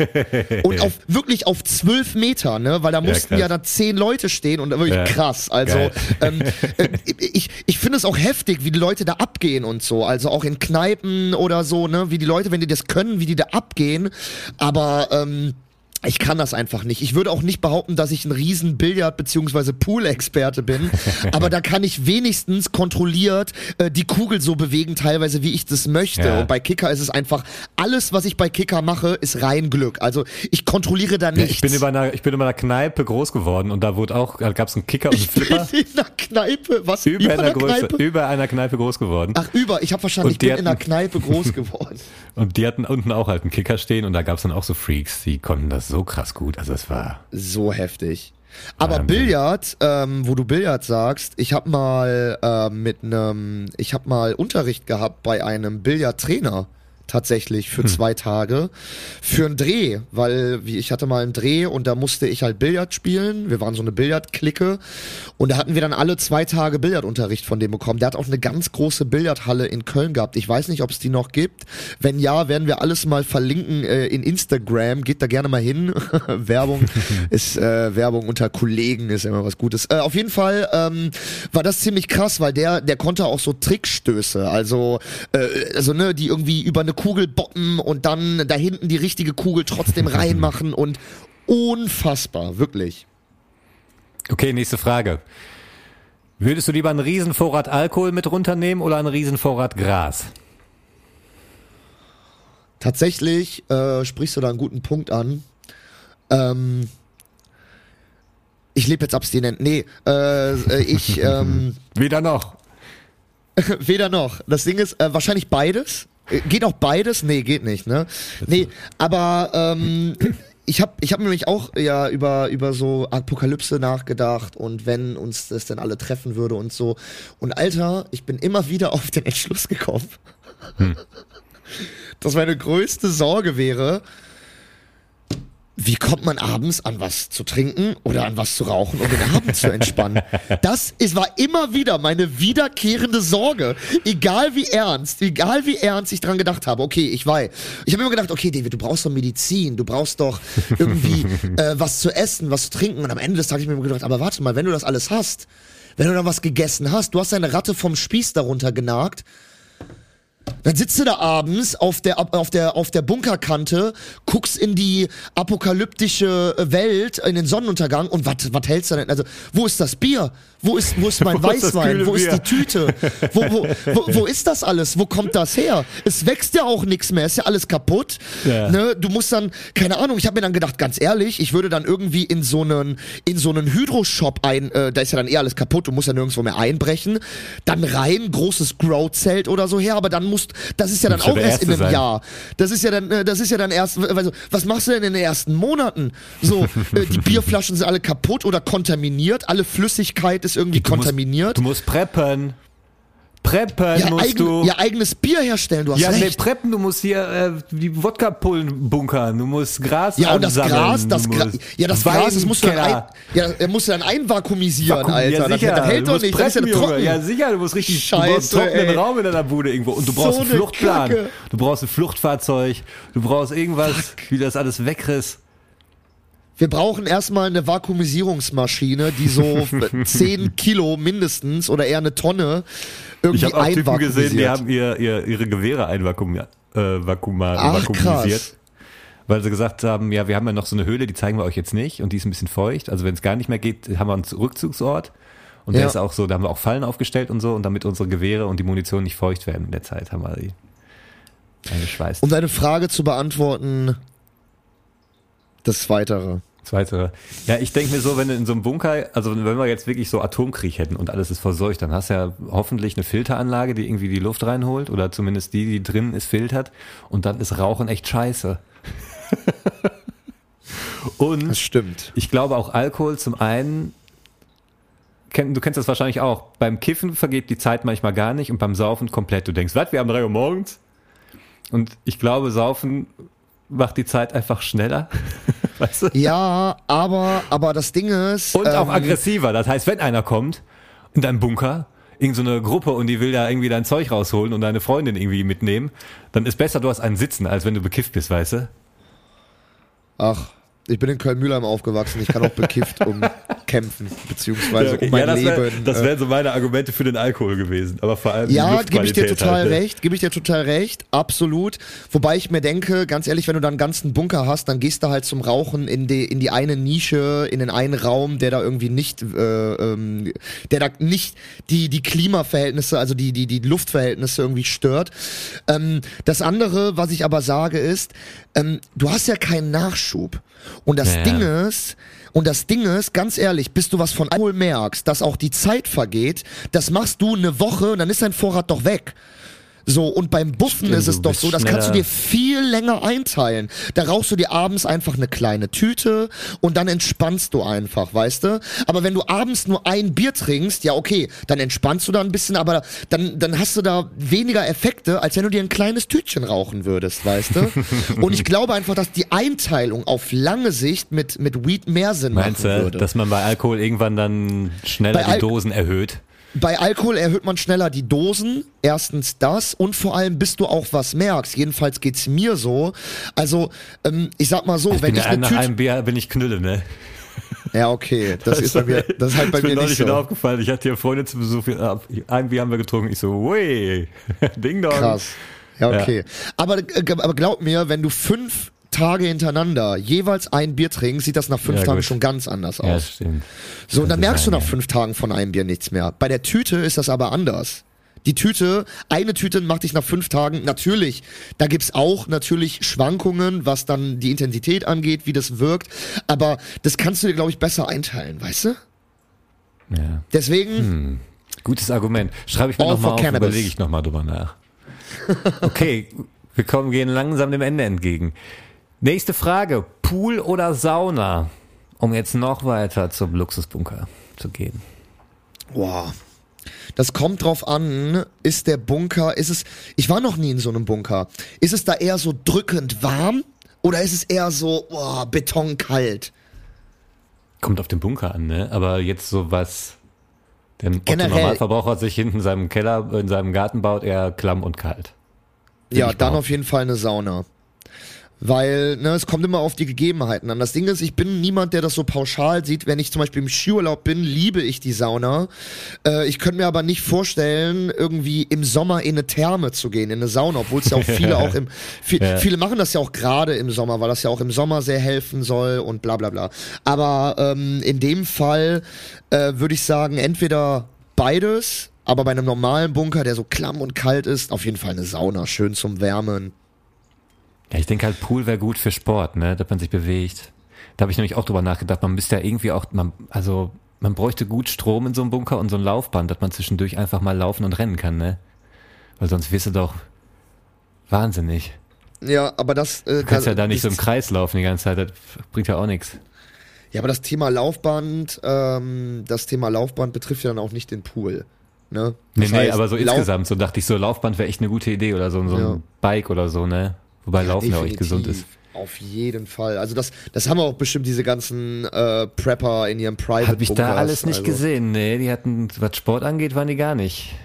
Und auf wirklich auf zwölf Meter, ne? Weil da mussten krass. ja da zehn Leute stehen und wirklich Ja. krass. Also ähm, äh, ich, ich finde es auch heftig, wie die Leute da abgehen und so. Also auch in Kneipen oder so, ne? Wie die Leute, wenn die das können, wie die da abgehen. Aber ähm, ich kann das einfach nicht. Ich würde auch nicht behaupten, dass ich ein riesen Billard- bzw. Pool-Experte bin, aber da kann ich wenigstens kontrolliert äh, die Kugel so bewegen, teilweise wie ich das möchte. Ja. Und bei Kicker ist es einfach, alles, was ich bei Kicker mache, ist rein Glück. Also ich kontrolliere da Ja, nichts. ich bin über einer, ich bin über einer Kneipe groß geworden und da wurde auch, da gab es einen Kicker und einen ich bin Flipper. in einer Kneipe. Was? Über einer, einer Größe, Kneipe? über einer Kneipe groß geworden. Ach, über. Ich habe verstanden, ich bin die in einer hatten- Kneipe groß geworden. Und die hatten unten auch halt einen Kicker stehen und da gab es dann auch so Freaks, die konnten das so krass gut. Also es war. So heftig. Aber Wahnsinn. Billard, ähm, wo du Billard sagst, ich habe mal äh, mit einem, ich habe mal Unterricht gehabt bei einem Billardtrainer tatsächlich für zwei Tage für einen Dreh, weil wie ich hatte mal einen Dreh und da musste ich halt Billard spielen. Wir waren so eine Billardklicke und da hatten wir dann alle zwei Tage Billardunterricht von dem bekommen. Der hat auch eine ganz große Billardhalle in Köln gehabt. Ich weiß nicht, ob es die noch gibt. Wenn ja, werden wir alles mal verlinken äh, in Instagram. Geht da gerne mal hin. Werbung ist äh, Werbung unter Kollegen ist immer was Gutes. Äh, auf jeden Fall ähm, war das ziemlich krass, weil der der konnte auch so Trickstöße, also äh, also ne, die irgendwie über eine Kugel boppen und dann da hinten die richtige Kugel trotzdem reinmachen und unfassbar, wirklich. Okay, nächste Frage. Würdest du lieber einen Riesenvorrat Alkohol mit runternehmen oder einen Riesenvorrat Gras? Tatsächlich äh, sprichst du da einen guten Punkt an. Ähm, ich lebe jetzt abstinent. Nee, äh, äh, ich ähm, Weder noch. weder noch. Das Ding ist äh, wahrscheinlich beides. Äh, Geht auch beides? Nee, geht nicht, ne? Nee, aber ähm, ich habe ich hab nämlich auch ja über über so Apokalypse nachgedacht und wenn uns das denn alle treffen würde und so. Und Alter, ich bin immer wieder auf den Entschluss gekommen, dass meine größte Sorge wäre, wie kommt man abends an was zu trinken oder an was zu rauchen, um den Abend zu entspannen? Das ist, war immer wieder meine wiederkehrende Sorge. Egal wie ernst, egal wie ernst ich dran gedacht habe. Okay, ich weiß. Ich habe immer gedacht, okay, David, du brauchst doch Medizin, du brauchst doch irgendwie äh, was zu essen, was zu trinken. Und am Ende des Tages habe ich mir immer gedacht, aber warte mal, wenn du das alles hast, wenn du dann was gegessen hast, du hast eine Ratte vom Spieß darunter genagt, dann sitzt du da abends auf der, auf der, auf der Bunkerkante, guckst in die apokalyptische Welt, in den Sonnenuntergang und was hältst du denn? Also, wo ist das Bier? Wo ist, wo ist mein Wo ist Weißwein? kühle Wo ist die Tüte? Wo, wo, wo, wo ist das alles? Wo kommt das her? Es wächst ja auch nichts mehr, ist ja alles kaputt. Ja. Ne? Du musst dann, keine Ahnung, ich habe mir dann gedacht, ganz ehrlich, ich würde dann irgendwie in so einen, in so einen Hydro-Shop ein, äh, da ist ja dann eh alles kaputt, du musst ja nirgendwo mehr einbrechen, dann rein, großes Grow-Zelt oder so her, aber dann musst, das ist ja dann auch erst in einem sein. Jahr. Das ist ja dann, äh, das ist ja dann erst, also, was machst du denn in den ersten Monaten? So, äh, die Bierflaschen sind alle kaputt oder kontaminiert, alle Flüssigkeit ist irgendwie Du musst- kontaminiert. Du musst preppen. Preppen ja, musst eigen, du. ja, eigenes Bier herstellen, du hast Ja, nee, recht. preppen, du musst hier äh, die Wodka-Pullen bunkern, du musst Gras Ja, und das Gras, das Gra musst ja, das Gras, das musst du dann ein, ja, er musst du dann einvakuumisieren, Vakuum- Alter. Ja, das, sicher. das hält du doch musst nicht, das ist ja preppen, trocken. Ja, sicher, du musst richtig, du brauchst Scheiße, einen trockenen ey. Raum in deiner Bude irgendwo und du brauchst So einen eine Fluchtplan. Kacke. Du brauchst ein Fluchtfahrzeug, du brauchst irgendwas, wie das alles wegriss. Wir brauchen erstmal eine Vakuumisierungsmaschine, die so 10 Kilo mindestens oder eher eine Tonne irgendwie Ich habe auch Typen gesehen, die haben ihr, ihr, ihre Gewehre einvakuum, äh, vakuma, Ach, vakuumisiert. krass. Weil sie gesagt haben, ja, wir haben ja noch so eine Höhle, die zeigen wir euch jetzt nicht und die ist ein bisschen feucht. Also wenn es gar nicht mehr geht, haben wir einen Rückzugsort. Und der Ja. ist auch so, da haben wir auch Fallen aufgestellt und so und damit unsere Gewehre und die Munition nicht feucht werden in der Zeit, haben wir die eingeschweißt. Um deine Frage zu beantworten, das Weitere. Zweite. Ja, ich denke mir so, wenn du in so einem Bunker, also wenn wir jetzt wirklich so Atomkrieg hätten und alles ist verseucht, dann hast du ja hoffentlich eine Filteranlage, die irgendwie die Luft reinholt oder zumindest die, die drin ist, filtert und dann ist Rauchen echt scheiße. und Das stimmt. ich glaube auch Alkohol zum einen, du kennst das wahrscheinlich auch, beim Kiffen vergeht die Zeit manchmal gar nicht und beim Saufen komplett. Du denkst, was, wir haben drei Uhr morgens? Und ich glaube, Saufen macht die Zeit einfach schneller. weißt du? Ja, aber, aber das Ding ist. Und auch ähm, aggressiver. Das heißt, wenn einer kommt in deinem Bunker, irgend so eine Gruppe und die will da irgendwie dein Zeug rausholen und deine Freundin irgendwie mitnehmen, dann ist besser, du hast einen sitzen, als wenn du bekifft bist, weißt du? Ach, ich bin in Köln-Mühlheim aufgewachsen. Ich kann auch bekifft umkämpfen, beziehungsweise um mein ja, das wär- Leben. das äh, wären so meine Argumente für den Alkohol gewesen. Aber vor allem Ja, gebe ich dir total halt, ne? recht, gebe ich dir total recht, absolut. Wobei ich mir denke, ganz ehrlich, wenn du da einen ganzen Bunker hast, dann gehst du halt zum Rauchen in die, in die eine Nische, in den einen Raum, der da irgendwie nicht, äh, ähm, der da nicht die, die Klimaverhältnisse, also die, die, die Luftverhältnisse irgendwie stört. Ähm, das andere, was ich aber sage, ist, ähm, du hast ja keinen Nachschub. Und das Ja. Ding ist, und das Ding ist, ganz ehrlich, bis du was von Alkohol merkst, dass auch die Zeit vergeht, das machst du eine Woche und dann ist dein Vorrat doch weg. So, und beim Buffen Stimmt, ist es doch so, das kannst du schneller. dir viel länger einteilen. Da rauchst du dir abends einfach eine kleine Tüte und dann entspannst du einfach, weißt du? Aber wenn du abends nur ein Bier trinkst, ja okay, dann entspannst du da ein bisschen, aber dann, dann hast du da weniger Effekte, als wenn du dir ein kleines Tütchen rauchen würdest, weißt du? und ich glaube einfach, dass die Einteilung auf lange Sicht mit, mit Weed mehr Sinn Meinst machen du, würde. dass man bei Alkohol irgendwann dann schneller Bei die Al- Dosen erhöht? Bei Alkohol erhöht man schneller die Dosen. Erstens das und vor allem, bis du auch was merkst. Jedenfalls geht's mir so. Also, ähm, ich sag mal so, Ich wenn ich ja, eine nach einem Bier bin ich Knülle, ne? Ja, okay. Das, ist bei mir, das ist halt bei ist mir mir nicht wieder so. aufgefallen. Ich hatte hier Freunde zu Besuch. Ein Bier haben wir getrunken. Ich so, wey, Ding Dong. Krass. Ja, okay. Aber, äh, aber glaub mir, wenn du fünf Tage hintereinander jeweils ein Bier trinkst, sieht das nach fünf Ja, Tagen gut. schon ganz anders Ja, aus. stimmt. So, und dann merkst du nach ja. fünf Tagen von einem Bier nichts mehr. Bei der Tüte ist das aber anders. Die Tüte, eine Tüte macht dich nach fünf Tagen, natürlich, da gibt's auch natürlich Schwankungen, was dann die Intensität angeht, wie das wirkt, aber das kannst du dir, glaube ich, besser einteilen, weißt du? Ja. Deswegen, Hm. Gutes Argument. Schreibe ich mir nochmal auf, cannabis. überlege ich nochmal drüber nach. Okay, wir kommen, gehen langsam dem Ende entgegen. Nächste Frage. Pool oder Sauna? Um jetzt noch weiter zum Luxusbunker zu gehen. boah, das kommt drauf an, ist der Bunker, ist es, ich war noch nie in so einem Bunker, ist es da eher so drückend warm oder ist es eher so, boah, betonkalt? Kommt auf den Bunker an, ne? Aber jetzt so was, der Generell- Normalverbraucher sich hinten in seinem Keller, in seinem Garten baut, eher klamm und kalt. Ja, ich dann auf jeden Fall eine Sauna. Weil, ne, es kommt immer auf die Gegebenheiten an. Das Ding ist, ich bin niemand, der das so pauschal sieht. Wenn ich zum Beispiel im Skiurlaub bin, liebe ich die Sauna. Äh, ich könnte mir aber nicht vorstellen, irgendwie im Sommer in eine Therme zu gehen, in eine Sauna, obwohl es ja auch viele auch im, viel, Ja. viele machen das ja auch gerade im Sommer, weil das ja auch im Sommer sehr helfen soll und bla bla bla. Aber ähm, in dem Fall äh, würde ich sagen, entweder beides, aber bei einem normalen Bunker, der so klamm und kalt ist, auf jeden Fall eine Sauna, schön zum Wärmen. Ja, ich denke halt, Pool wäre gut für Sport, ne? Dass man sich bewegt. Da habe ich nämlich auch drüber nachgedacht. Man müsste ja irgendwie auch, man, also man bräuchte gut Strom in so einem Bunker und so ein Laufband, dass man zwischendurch einfach mal laufen und rennen kann, ne? Weil sonst wirst du doch wahnsinnig. Ja, aber das. Äh, Du kannst das, ja da nicht so im Kreis laufen die ganze Zeit. Das bringt ja auch nichts. Ja, aber das Thema Laufband, ähm, das Thema Laufband betrifft ja dann auch nicht den Pool. Ne? Nee, Das nee, heißt, aber so Lauf- insgesamt, so dachte ich, so Laufband wäre echt eine gute Idee oder so, so ein Ja. Bike oder so, ne? Wobei Laufen ja auch echt gesund ist. Auf jeden Fall. Also das, das haben auch bestimmt diese ganzen äh, Prepper in ihrem Private Hab ich da alles nicht also. gesehen, nee, die hatten, was Sport angeht, waren die gar nicht.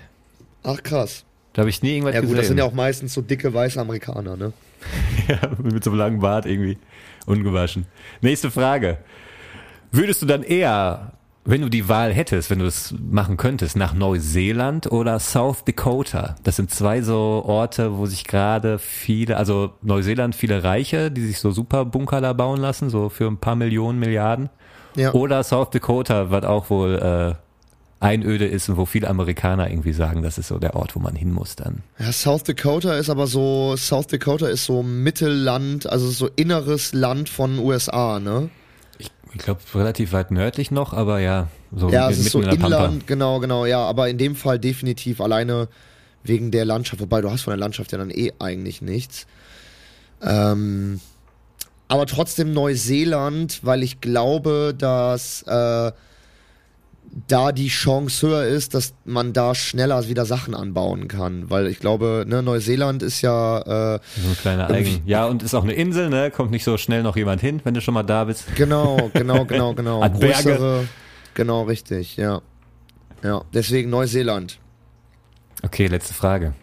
Ach krass. Da habe ich nie irgendwas Ja gut, gesehen. das sind ja auch meistens so dicke weiße Amerikaner, ne? Ja, mit so einem langen Bart irgendwie. Ungewaschen. Nächste Frage. Würdest du dann eher, wenn du die Wahl hättest, wenn du es machen könntest, nach Neuseeland oder South Dakota? Das sind zwei so Orte, wo sich gerade viele, also Neuseeland viele Reiche, die sich so super Bunker da bauen lassen, so für ein paar Millionen, Milliarden. Ja. Oder South Dakota, was auch wohl äh, Einöde ist und wo viele Amerikaner irgendwie sagen, das ist so der Ort, wo man hin muss dann. Ja, South Dakota ist aber so, South Dakota ist so Mittelland, also so inneres Land von USA, ne? Ich glaube, relativ weit nördlich noch, aber ja, so Ja, es ist so in der Pampa. Inland, genau, genau, ja, aber in dem Fall definitiv alleine wegen der Landschaft, wobei du hast von der Landschaft ja dann eh eigentlich nichts. Ähm, aber trotzdem Neuseeland, weil ich glaube, dass äh, da die Chance höher ist, dass man da schneller wieder Sachen anbauen kann, weil ich glaube, ne, Neuseeland ist ja äh, So eine kleine Eigen. Ja, und ist auch eine Insel, ne? Kommt nicht so schnell noch jemand hin, wenn du schon mal da bist. Genau, genau, genau, genau. Berge. Größere, genau, richtig, ja. Ja, deswegen Neuseeland. Okay, letzte Frage.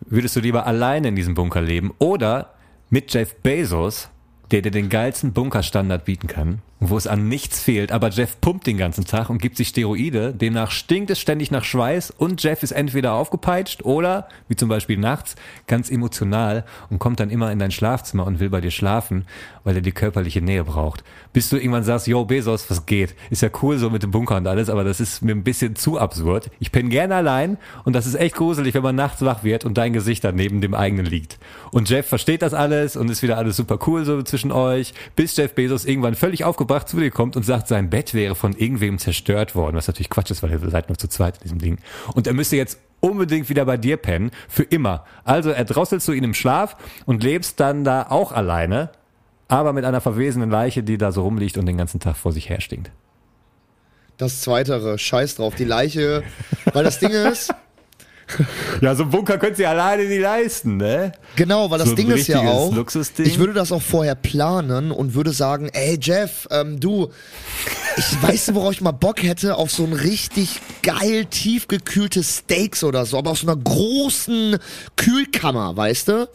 Würdest du lieber alleine in diesem Bunker leben oder mit Jeff Bezos, der dir den geilsten Bunkerstandard bieten kann, wo es an nichts fehlt, aber Jeff pumpt den ganzen Tag und gibt sich Steroide, demnach stinkt es ständig nach Schweiß und Jeff ist entweder aufgepeitscht oder, wie zum Beispiel nachts, ganz emotional und kommt dann immer in dein Schlafzimmer und will bei dir schlafen, weil er die körperliche Nähe braucht. Bis du irgendwann sagst, yo Bezos, was geht? Ist ja cool so mit dem Bunker und alles, aber das ist mir ein bisschen zu absurd. Ich bin gerne allein und das ist echt gruselig, wenn man nachts wach wird und dein Gesicht dann neben dem eigenen liegt. Und Jeff versteht das alles und ist wieder alles super cool so zwischen euch, bis Jeff Bezos irgendwann völlig aufgebracht zu dir kommt und sagt, sein Bett wäre von irgendwem zerstört worden, was natürlich Quatsch ist, weil ihr seid nur zu zweit in diesem Ding. Und er müsste jetzt unbedingt wieder bei dir pennen, für immer. Also erdrosselst du ihn im Schlaf und lebst dann da auch alleine, aber mit einer verwesenen Leiche, die da so rumliegt und den ganzen Tag vor sich her stinkt. Das Zweitere, scheiß drauf, die Leiche. Weil das Ding ist, Ja, so ein Bunker könnt ihr alleine nicht leisten, ne? Genau, weil das So Ding ist ja auch, Luxusding. ich würde das auch vorher planen und würde sagen, ey Jeff, ähm, du, ich weiß, worauf ich mal Bock hätte, auf so ein richtig geil tiefgekühlte Steaks oder so, aber aus so einer großen Kühlkammer, weißt du?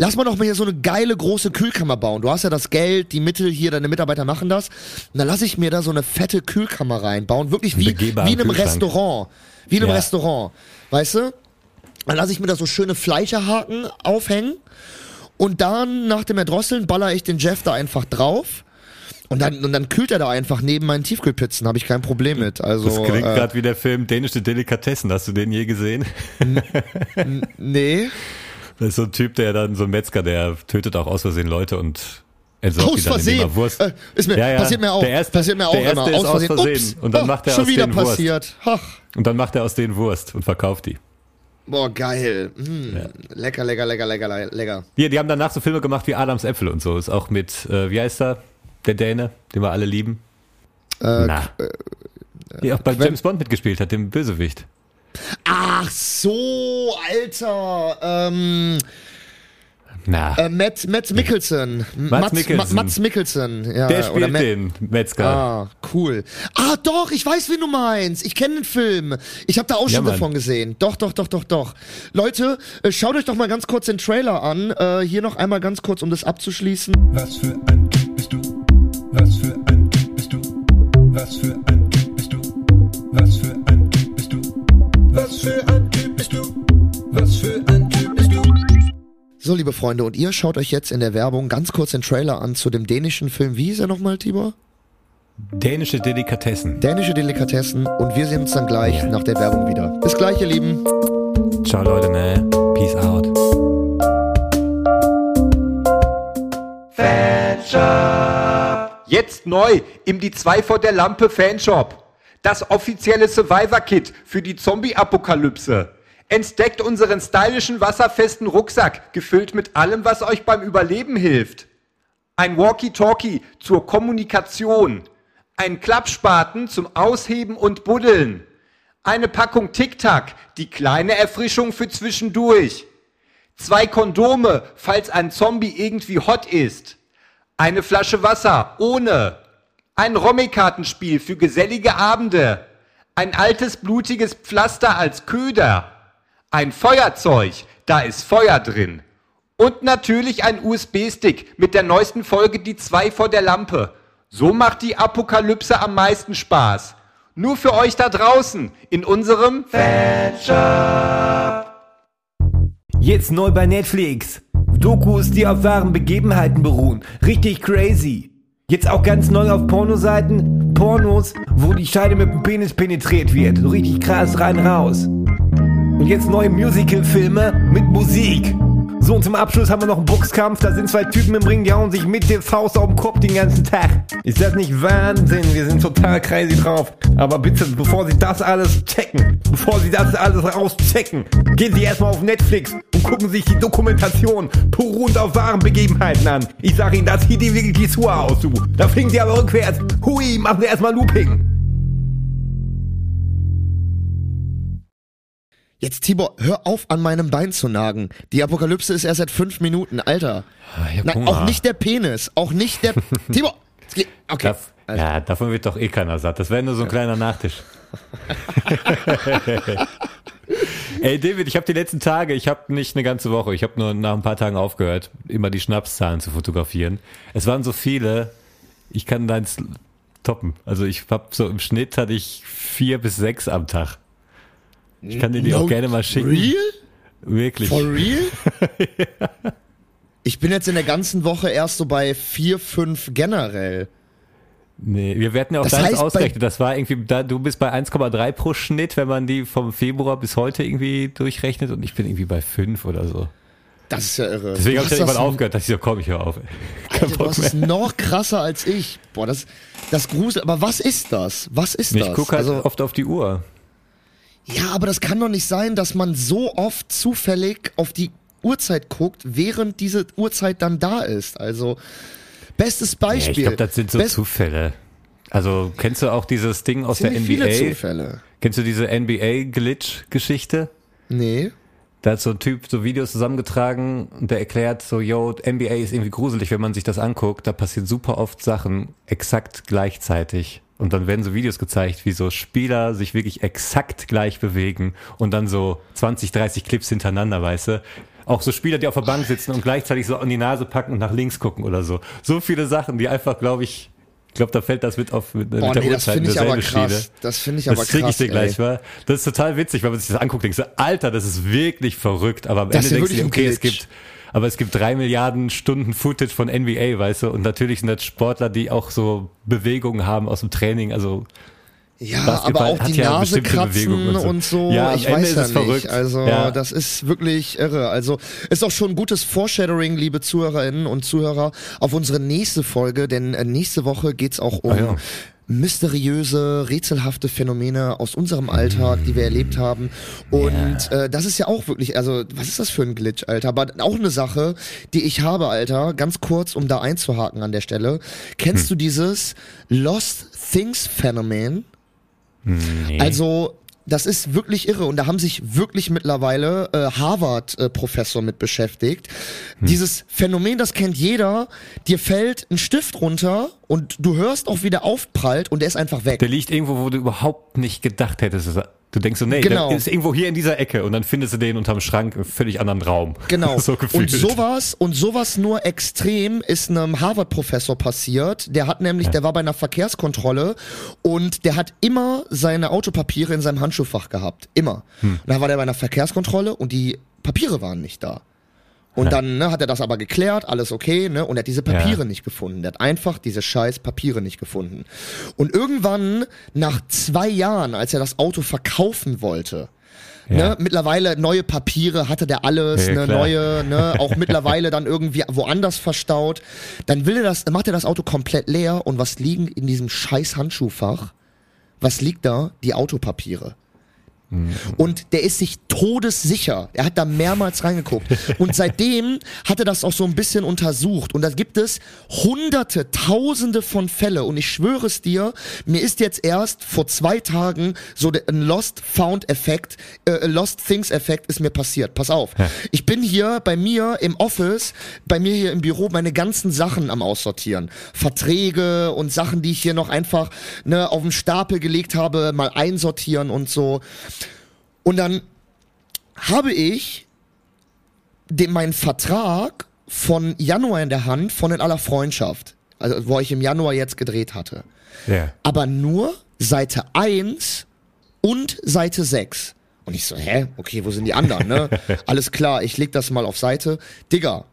Lass mal doch mal hier so eine geile große Kühlkammer bauen. Du hast ja das Geld, die Mittel hier, deine Mitarbeiter machen das. Und dann lasse ich mir da so eine fette Kühlkammer reinbauen. Wirklich wie, wie in einem. Restaurant. Wie in einem Ja. Restaurant. Weißt du? Dann lasse ich mir da so schöne Fleischerhaken aufhängen. Und dann, nach dem Erdrosseln, baller ich den Jeff da einfach drauf. Und dann, und dann kühlt er da einfach neben meinen Tiefkühlpizzen, habe ich kein Problem mit. Also, Das klingt äh, gerade wie der Film Dänische Delikatessen. Hast du den je gesehen? nee. Das ist so ein Typ, der dann, so ein Metzger, der tötet auch aus Versehen Leute und entsorgt Aus Versehen. er Wurst. Äh, ist mir, Passiert mir auch. Der erste, passiert mir auch immer. Ist Aus Versehen. Ups. Und dann Oh, macht er schon aus wieder Wurst. passiert. Ach. Und dann macht er aus denen Wurst und verkauft die. Boah, geil. Mm, Lecker, lecker, lecker, lecker, le- lecker. Hier, die haben danach so Filme gemacht wie Adams Äpfel und so. Ist auch mit, äh, wie heißt er? Der Däne, den wir alle lieben. Äh, Na. Die auch bei James Bond mitgespielt hat, dem Bösewicht. Ach so, Alter. Ähm, Na, äh, Matt, Matt Mikkelsen. Mats Mikkelsen. Ma- Mats Mikkelsen. Ja, der oder spielt Matt- den Metzger. Ah, cool. Ah, doch, ich weiß, wen du meinst. Ich kenne den Film. Ich habe da auch Ja, schon Mann. davon gesehen. Doch, doch, doch, doch, doch. Leute, äh, schaut euch doch mal ganz kurz den Trailer an. Äh, hier noch einmal ganz kurz, um das abzuschließen. Was für ein Typ bist du? Was für ein Typ bist du? Was für ein Typ bist du? Was für ein Typ bist du? Was für ein So, liebe Freunde, und ihr schaut euch jetzt in der Werbung ganz kurz den Trailer an zu dem dänischen Film. Wie hieß er nochmal, Tibor? Dänische Delikatessen. Dänische Delikatessen. Und wir sehen uns dann gleich nach der Werbung wieder. Bis gleich, ihr Lieben. Ciao Leute, ne? Peace out. Jetzt neu im Die 2 vor der Lampe Fanshop. Das offizielle Survivor-Kit für die Zombie-Apokalypse. Entdeckt unseren stylischen wasserfesten Rucksack, gefüllt mit allem, was euch beim Überleben hilft. Ein Walkie-Talkie zur Kommunikation. Ein Klappspaten zum Ausheben und Buddeln. Eine Packung Tic-Tac, die kleine Erfrischung für zwischendurch. Zwei Kondome, falls ein Zombie irgendwie hot ist. Eine Flasche Wasser ohne. Ein Rommi-Kartenspiel für gesellige Abende. Ein altes blutiges Pflaster als Köder. Ein Feuerzeug, da ist Feuer drin. Und natürlich ein USB-Stick mit der neuesten Folge Die 2 vor der Lampe. So macht die Apokalypse am meisten Spaß. Nur für euch da draußen in unserem Jetzt neu bei Netflix. Dokus, die auf wahren Begebenheiten beruhen. Richtig crazy. Jetzt auch ganz neu auf Pornoseiten. Pornos, wo die Scheide mit dem Penis penetriert wird. So richtig krass rein raus. Und jetzt neue Musical-Filme mit Musik. So, und zum Abschluss haben wir noch einen Boxkampf. Da sind zwei Typen im Ring, die hauen sich mit der Faust auf den Kopf den ganzen Tag. Ist das nicht Wahnsinn? Wir sind total crazy drauf. Aber bitte, bevor Sie das alles checken, bevor Sie das alles rauschecken, gehen Sie erstmal auf Netflix und gucken sich die Dokumentation beruhend auf wahren Begebenheiten an. Ich sag Ihnen, das sieht Ihnen wirklich die aus, du. Da fliegen Sie aber rückwärts. Hui, machen Sie erstmal Looping. Jetzt, Tibor, hör auf, an meinem Bein zu nagen. Die Apokalypse ist erst seit fünf Minuten, Alter. hab Nein, auch nicht der Penis. Auch nicht der. Tibor! Okay. Das, ja, davon wird doch eh keiner satt. Das wäre nur so ein kleiner Nachtisch. Ey, David, ich habe die letzten Tage, ich habe nicht eine ganze Woche, ich habe nur nach ein paar Tagen aufgehört, immer die Schnapszahlen zu fotografieren. Es waren so viele, ich kann deins toppen. Also ich hab so im Schnitt hatte ich vier bis sechs am Tag. Ich kann dir die No- auch gerne mal schicken. Real? Wirklich. For real? Ich bin jetzt in der ganzen Woche erst so bei vier, fünf generell. Nee, wir werden ja auch Das deins heißt, ausgerechnet. Das war irgendwie, da, du bist bei 1,3 pro Schnitt, wenn man die vom Februar bis heute irgendwie durchrechnet und ich bin irgendwie bei 5 oder so. Das ist ja irre. Deswegen habe ich das- irgendwann aufgehört, dass ich so, komm, ich hör auf. Alter, du hast es noch krasser als ich. Boah, das, das Grusel. Aber was ist das? Was ist Ich das? gucke halt also, oft auf die Uhr. Ja, aber das kann doch nicht sein, dass man so oft zufällig auf die Uhrzeit guckt, während diese Uhrzeit dann da ist. Also, bestes Ja, Beispiel. ich glaube, das sind so Best- Zufälle. Also kennst du auch dieses Ding aus der ziemlich viele NBA? Zufälle. Kennst du diese NBA-Glitch-Geschichte? Nee. Da hat so ein Typ so Videos zusammengetragen und der erklärt so, yo, NBA ist irgendwie gruselig, wenn man sich das anguckt. Da passieren super oft Sachen exakt gleichzeitig. Und dann werden so Videos gezeigt, wie so Spieler sich wirklich exakt gleich bewegen und dann so 20, 30 Clips hintereinander, weißt du? Auch so Spieler, die auf der Bank sitzen und gleichzeitig so an die Nase packen und nach links gucken oder so. So viele Sachen, die einfach, glaube ich, ich glaube, da fällt das mit auf mit, mit Oh der nee, das Uhrzeit finde in ich aber derselbe Schiene. krass. Das finde ich Das aber krieg krass. ich dir gleich mal. Das ist total witzig, wenn man sich das anguckt, denkst du, Alter, das ist wirklich verrückt. Aber am Das Ende denkst du okay, es gibt, aber es gibt drei Milliarden Stunden Footage von NBA, weißt du, und natürlich sind das Sportler, die auch so Bewegungen haben aus dem Training, also Ja, Basketball aber auch die ja Nase kratzen und so. und so. Ja, ich weiß ist ja nicht. verrückt. Also Ja. das ist wirklich irre. Also ist auch schon gutes Foreshadowing, liebe Zuhörerinnen und Zuhörer, auf unsere nächste Folge, denn äh, nächste Woche geht's auch um Ah, ja. Mysteriöse, rätselhafte Phänomene aus unserem Alltag, die wir erlebt haben. Und äh, das ist ja auch wirklich, also was ist das für ein Glitch, Alter? Aber auch eine Sache, die ich habe, Alter, ganz kurz, um da einzuhaken an der Stelle. Kennst Hm. du dieses Lost Things Phänomen? nee. Also, das ist wirklich irre und da haben sich wirklich mittlerweile äh, Harvard-Professor mit beschäftigt. Dieses Phänomen, das kennt jeder. Dir fällt ein Stift runter und du hörst auch, wie der aufprallt und der ist einfach weg. der liegt irgendwo, wo du überhaupt nicht gedacht hättest. dass er- Du denkst so, nee, Genau. der ist irgendwo hier in dieser Ecke und dann findest du den unterm Schrank im völlig anderen Raum. Genau. so und sowas und sowas nur extrem ist einem Harvard-Professor passiert. Der hat nämlich, der war bei einer Verkehrskontrolle und der hat immer seine Autopapiere in seinem Handschuhfach gehabt. Immer. Hm. Und dann war der bei einer Verkehrskontrolle und die Papiere waren nicht da. Und dann ne, hat er das aber geklärt, alles okay, ne? Und er hat diese Papiere Ja. nicht gefunden. Der hat einfach diese scheiß Papiere nicht gefunden. Und irgendwann, nach zwei Jahren, als er das Auto verkaufen wollte, Ja. ne, mittlerweile neue Papiere hatte der alles, Ja, ne, klar. neue, ne, auch mittlerweile dann irgendwie woanders verstaut. Dann will er das, macht er das Auto komplett leer und was liegen in diesem scheiß Handschuhfach? Was liegt da? Die Autopapiere. Und der ist sich todessicher. Er hat da mehrmals reingeguckt. Und seitdem hat er das auch so ein bisschen untersucht. Und da gibt es hunderte, tausende von Fälle. Und ich schwöre es dir, mir ist jetzt erst vor zwei Tagen so der- ein Lost Found Effekt, äh, Lost Things Effekt ist mir passiert. Pass auf. Ich bin hier bei mir im Office, bei mir hier im Büro meine ganzen Sachen am Aussortieren. Verträge und Sachen, die ich hier noch einfach ne, auf den Stapel gelegt habe, mal einsortieren und so. Und dann habe ich den, meinen Vertrag von Januar in der Hand von in aller Freundschaft, also wo ich im Januar jetzt gedreht hatte. ja. Aber nur Seite 1 und Seite 6. Und ich so, hä? Okay, wo sind die anderen, ne? Alles klar, ich leg das mal auf Seite. Digga,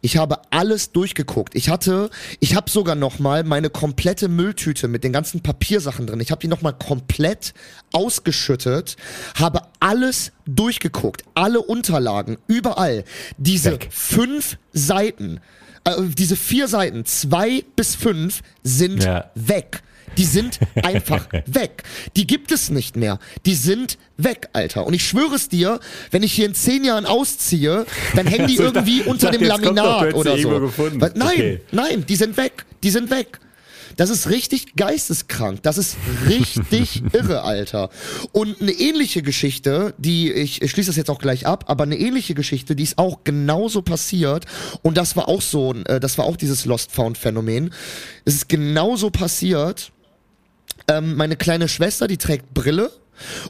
ich habe alles durchgeguckt. Ich hatte, ich habe sogar noch mal meine komplette Mülltüte mit den ganzen Papiersachen drin. Ich habe die noch mal komplett ausgeschüttet, habe alles durchgeguckt, alle Unterlagen, überall. Diese Weg. fünf Seiten, äh, diese vier Seiten, zwei bis fünf, sind Ja. weg. Die sind einfach weg. Die gibt es nicht mehr. Die sind weg, Alter. Und ich schwöre es dir, wenn ich hier in zehn Jahren ausziehe, dann hängen die irgendwie unter dem Laminat oder so. Was- Nein, Okay. nein, die sind weg. Die sind weg. Das ist richtig geisteskrank. Das ist richtig irre, Alter. Und eine ähnliche Geschichte, die ich, ich schließe das jetzt auch gleich ab, aber eine ähnliche Geschichte, die ist auch genauso passiert. Und das war auch so, ein, äh, das war auch dieses Lost Found Phänomen. Es ist genauso passiert. Ähm, meine kleine Schwester, die trägt Brille.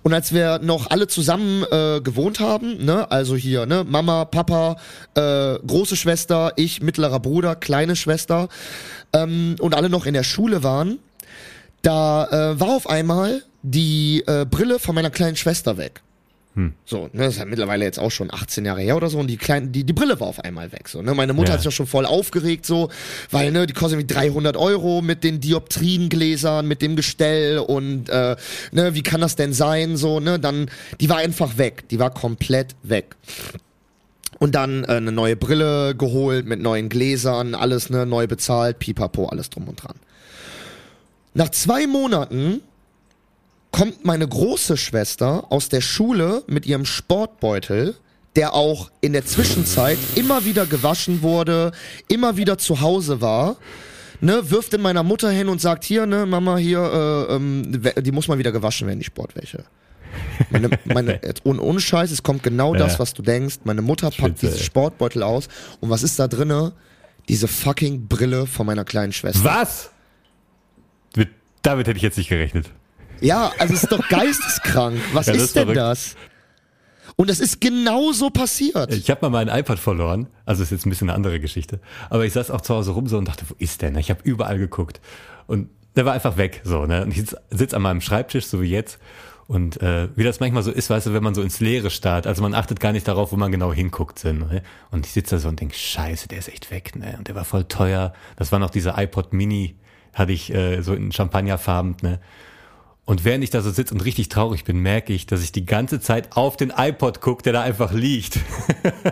Und als wir noch alle zusammen äh, gewohnt haben, ne, also hier, ne, Mama, Papa, äh, große Schwester, ich, mittlerer Bruder, kleine Schwester, ähm, und alle noch in der Schule waren, da äh, war auf einmal die äh, Brille von meiner kleinen Schwester weg. So, ne, das ist ja mittlerweile jetzt auch schon 18 Jahre her oder so und die kleine, die, die Brille war auf einmal weg, so, ne. Meine Mutter Ja. hat sich ja schon voll aufgeregt, so, weil, ne, die kostet irgendwie 300 Euro mit den Dioptriengläsern, mit dem Gestell und, äh, ne, wie kann das denn sein, so, ne, dann, die war einfach weg, die war komplett weg. Und dann äh, eine neue Brille geholt mit neuen Gläsern, alles, ne, neu bezahlt, pipapo, alles drum und dran. Nach zwei Monaten kommt meine große Schwester aus der Schule mit ihrem Sportbeutel, der auch in der Zwischenzeit immer wieder gewaschen wurde, immer wieder zu Hause war. Ne, wirft in meiner Mutter hin und sagt hier, ne, Mama, hier, äh, ähm, die muss mal wieder gewaschen werden, die Sportwäsche. Meine, meine, ohne, ohne Scheiß, es kommt genau das, Ja. was du denkst. Meine Mutter packt dieses ey. Sportbeutel aus und was ist da drinne? Diese fucking Brille von meiner kleinen Schwester. Was? Mit, damit hätte ich jetzt nicht gerechnet. Ja, also es ist doch geisteskrank. Was Ja, ist ist denn verrückt. das? Und es ist genau so passiert. Ich habe mal meinen iPad verloren. Also ist jetzt ein bisschen eine andere Geschichte. Aber ich saß auch zu Hause rum so und dachte, wo ist der? ne? Ich habe überall geguckt. Und der war einfach weg. So, ne? Und ich sitz, sitz an meinem Schreibtisch, so wie jetzt. Und äh, wie das manchmal so ist, weißt du, wenn man so ins Leere starrt, also man achtet gar nicht darauf, wo man genau hinguckt. So, ne? Und ich sitze da so und denk, scheiße, der ist echt weg, ne? Und der war voll teuer. Das war noch dieser iPod Mini, hatte ich äh, so in Champagnerfarben, ne? Und während ich da so sitze und richtig traurig bin, merke ich, dass ich die ganze Zeit auf den iPod gucke, der da einfach liegt.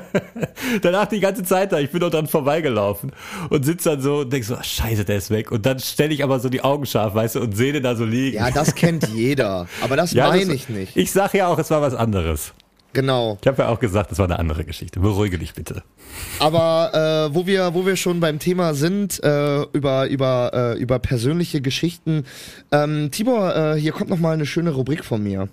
Danach die ganze Zeit da, ich bin doch dran vorbeigelaufen und sitze dann so und denk so, ah, scheiße, der ist weg. Und dann stelle ich aber so die Augen scharf, weißt du, und sehe den da so liegen. Ja, das kennt jeder. Aber das Ja, meine ich nicht. Ich sag ja auch, es war was anderes. Genau. Ich habe ja auch gesagt, es war eine andere Geschichte. Beruhige dich bitte. Aber äh, wo wir, wo wir schon beim Thema sind, äh, über, über, äh, über persönliche Geschichten. Ähm, Tibor, äh, hier kommt noch mal eine schöne Rubrik von mir.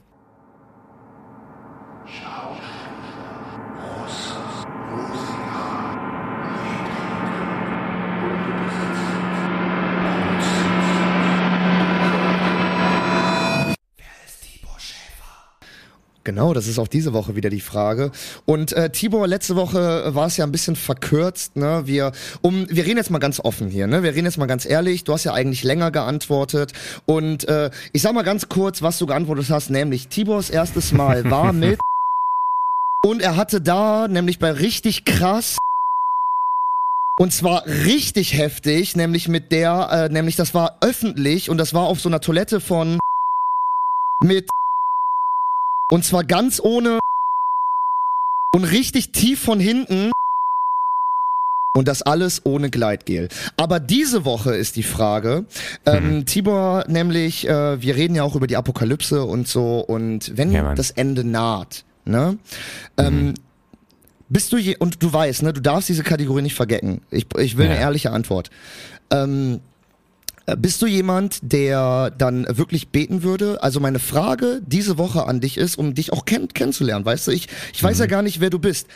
Genau, das ist auch diese Woche wieder die Frage. Und äh, Tibor, letzte Woche war es ja ein bisschen verkürzt, ne? Wir, um, wir reden jetzt mal ganz offen hier, ne? Wir reden jetzt mal ganz ehrlich. Du hast ja eigentlich länger geantwortet. Und äh, ich sag mal ganz kurz, was du geantwortet hast, nämlich Tibors erstes Mal war mit und er hatte da, nämlich bei richtig krass und zwar richtig heftig, nämlich mit der, äh, nämlich das war öffentlich und das war auf so einer Toilette von mit und zwar ganz ohne und richtig tief von hinten. Und das alles ohne Gleitgel. Aber diese Woche ist die Frage, ähm, Tibor, nämlich, äh, wir reden ja auch über die Apokalypse und so, und wenn Ja, das Ende naht, ne? Ähm, bist du je, und du weißt, ne, du darfst diese Kategorie nicht vergessen. Ich, ich will Ja. eine ehrliche Antwort. Ähm, äh, bist du jemand, der dann wirklich beten würde? Also meine Frage diese Woche an dich ist, um dich auch kenn kennenzulernen, weißt du? Ich, ich weiß ja gar nicht, wer du bist.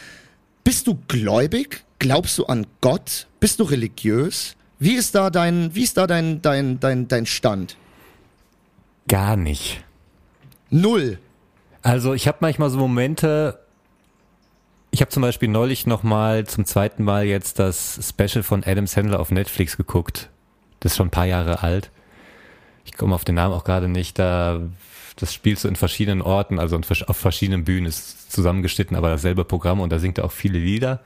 Bist du gläubig? Glaubst du an Gott? Bist du religiös? Wie ist da dein, wie ist da dein, dein, dein, dein Stand? Gar nicht. Null. Also ich habe manchmal so Momente. Ich habe zum Beispiel neulich noch mal zum zweiten Mal jetzt das Special von Adam Sandler auf Netflix geguckt. Das ist schon ein paar Jahre alt. Ich komme auf den Namen auch gerade nicht. Da das spielst du in verschiedenen Orten, also auf verschiedenen Bühnen ist zusammengeschnitten, aber dasselbe Programm und da singt er auch viele Lieder.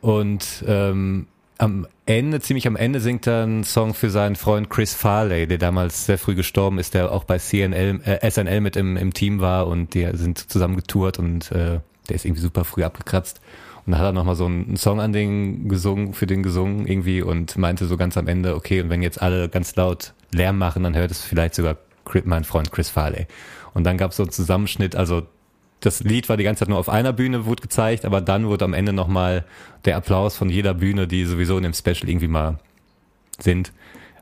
Und ähm, am Ende, ziemlich am Ende singt er einen Song für seinen Freund Chris Farley, der damals sehr früh gestorben ist, der auch bei CNL, äh, SNL mit im, im Team war und die sind zusammen getourt und äh, der ist irgendwie super früh abgekratzt. Und dann hat er nochmal so einen Song an den gesungen, für den gesungen irgendwie und meinte so ganz am Ende, okay, und wenn jetzt alle ganz laut Lärm machen, dann hört es vielleicht sogar mein Freund Chris Farley. Und dann gab es so einen Zusammenschnitt, also das Lied war die ganze Zeit nur auf einer Bühne, wurde gezeigt, aber dann wurde am Ende nochmal der Applaus von jeder Bühne, die sowieso in dem Special irgendwie mal sind,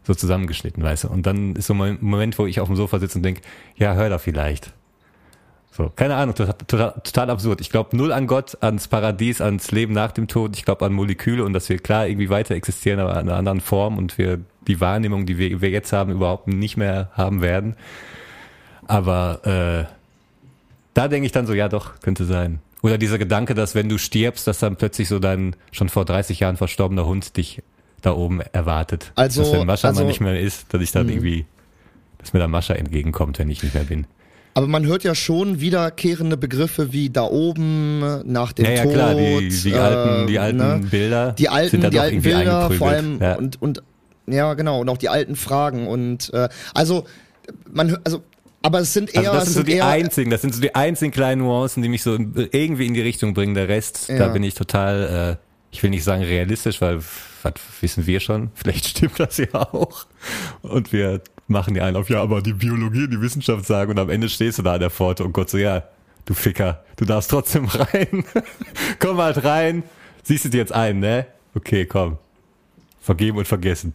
so zusammengeschnitten, weißt du. Und dann ist so ein Moment, wo ich auf dem Sofa sitze und denke, ja, hör da vielleicht. So, keine Ahnung, total, total, total absurd. Ich glaube null an Gott, ans Paradies, ans Leben nach dem Tod. Ich glaube an Moleküle und dass wir klar irgendwie weiter existieren, aber in einer anderen Form und wir die Wahrnehmung, die wir, wir jetzt haben, überhaupt nicht mehr haben werden. Aber äh, da denke ich dann so, ja doch, könnte sein. Oder dieser Gedanke, dass wenn du stirbst, dass dann plötzlich so dein schon vor 30 Jahren verstorbener Hund dich da oben erwartet. Also- dass wenn Mascha also- mal nicht mehr ist, dass ich dann irgendwie, dass mir dann Mascha entgegenkommt, wenn ich nicht mehr bin. Aber man hört ja schon wiederkehrende Begriffe wie da oben, nach dem Ja, ja, Tod. klar, die, die äh, alten, die alten ne? Bilder die alten, sind dann die alten Bilder, vor allem ja. und und ja genau und auch die alten Fragen und äh, also man also aber es sind eher Also das sind so die einzigen, das sind so die einzigen kleinen Nuancen, die mich so irgendwie in die Richtung bringen. Der Rest, Ja. da bin ich total, äh, ich will nicht sagen realistisch, weil was wissen wir schon? Vielleicht stimmt das ja auch. Und wir machen die einen auf, ja, aber die Biologie und die Wissenschaft sagen und am Ende stehst du da an der Pforte und Gott so, ja, du Ficker, du darfst trotzdem rein. komm halt rein. Siehst du dir jetzt ein, ne? Okay, komm. Vergeben und vergessen.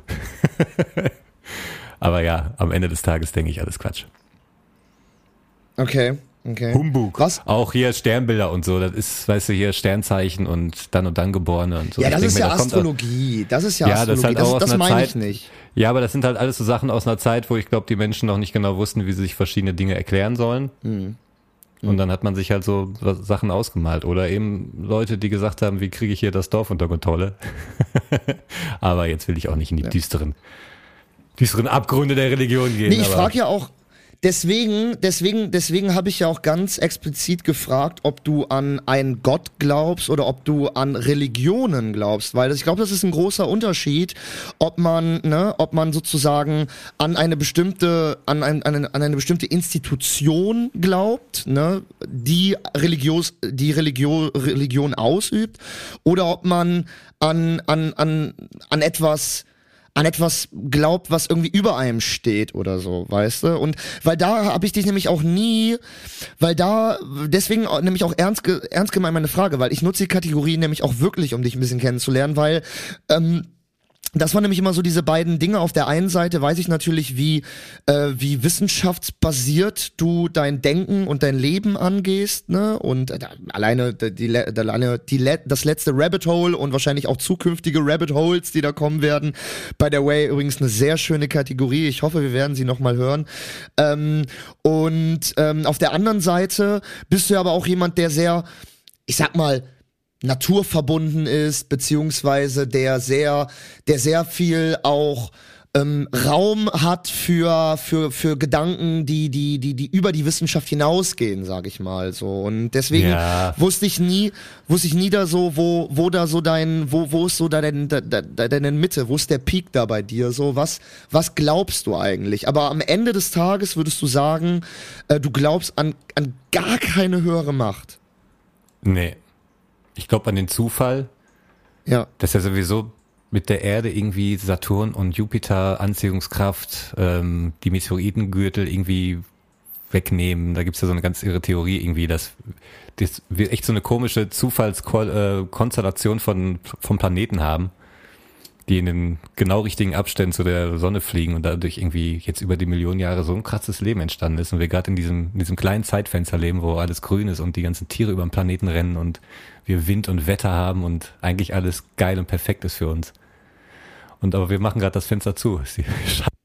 aber ja, am Ende des Tages denke ich alles Quatsch. Okay, okay. Humbug. Was? Auch hier Sternbilder und so, das ist, weißt du, hier Sternzeichen und dann und dann Geborene und so. Ja, Ich das ist mir, ja kommt aus- Astrologie. Das ist ja, Ja, das ist Astrologie. halt auch aus das, das einer meine ich Zeit- nicht. Ja, aber das sind halt alles so Sachen aus einer Zeit, wo ich glaube, die Menschen noch nicht genau wussten, wie sie sich verschiedene Dinge erklären sollen. Mhm. Und dann hat man sich halt so Sachen ausgemalt. Oder eben Leute, die gesagt haben, wie kriege ich hier das Dorf unter Kontrolle? aber jetzt will ich auch nicht in die düsteren, düsteren Abgründe der Religion gehen. Nee, ich frage ja auch, deswegen, deswegen, deswegen habe ich ja auch ganz explizit gefragt, ob du an einen Gott glaubst oder ob du an Religionen glaubst, weil ich glaube, das ist ein großer Unterschied, ob man, ne, ob man sozusagen an eine bestimmte, an, ein, an, eine, an eine bestimmte Institution glaubt, ne, die religios, die Religion, Religion ausübt, oder ob man an, an, an, an etwas an etwas glaubt, was irgendwie über einem steht oder so, weißt du? Und weil da habe ich dich nämlich auch nie, weil da, deswegen nämlich auch ernst, ernst gemeint meine Frage, weil ich nutze die Kategorie nämlich auch wirklich, um dich ein bisschen kennenzulernen, weil ähm, das waren nämlich immer so diese beiden Dinge. Auf der einen Seite weiß ich natürlich, wie, äh, wie wissenschaftsbasiert du dein Denken und dein Leben angehst, ne? Und äh, alleine die, alleine die, das letzte Rabbit Hole und wahrscheinlich auch zukünftige Rabbit Holes, die da kommen werden. By the way, übrigens eine sehr schöne Kategorie. Ich hoffe, wir werden sie nochmal hören. Ähm, und ähm, auf der anderen Seite bist du aber auch jemand, der sehr, ich sag mal, naturverbunden ist, beziehungsweise der sehr, der sehr viel auch ähm, Raum hat für für für Gedanken, die die die die über die Wissenschaft hinausgehen, sage ich mal so. Und deswegen Ja. wusste ich nie, wusste ich nie da so, wo wo da so dein, wo wo ist so da dein, da, da, da- deine Mitte, wo ist der Peak da bei dir? So was was glaubst du eigentlich? Aber am Ende des Tages würdest du sagen, äh, du glaubst an an gar keine höhere Macht. Nee. Ich glaube an den Zufall, Ja. dass er sowieso mit der Erde irgendwie Saturn und Jupiter Anziehungskraft, ähm, die Meteoritengürtel irgendwie wegnehmen. Da gibt's ja so eine ganz irre Theorie irgendwie, dass das wir echt so eine komische Zufallskonstellation von vom Planeten haben, die in den genau richtigen Abständen zu der Sonne fliegen und dadurch irgendwie jetzt über die Millionen Jahre so ein krasses Leben entstanden ist und wir gerade in diesem in diesem kleinen Zeitfenster leben, wo alles grün ist und die ganzen Tiere über den Planeten rennen und wir Wind und Wetter haben und eigentlich alles geil und perfekt ist für uns. Und aber wir machen gerade das Fenster zu.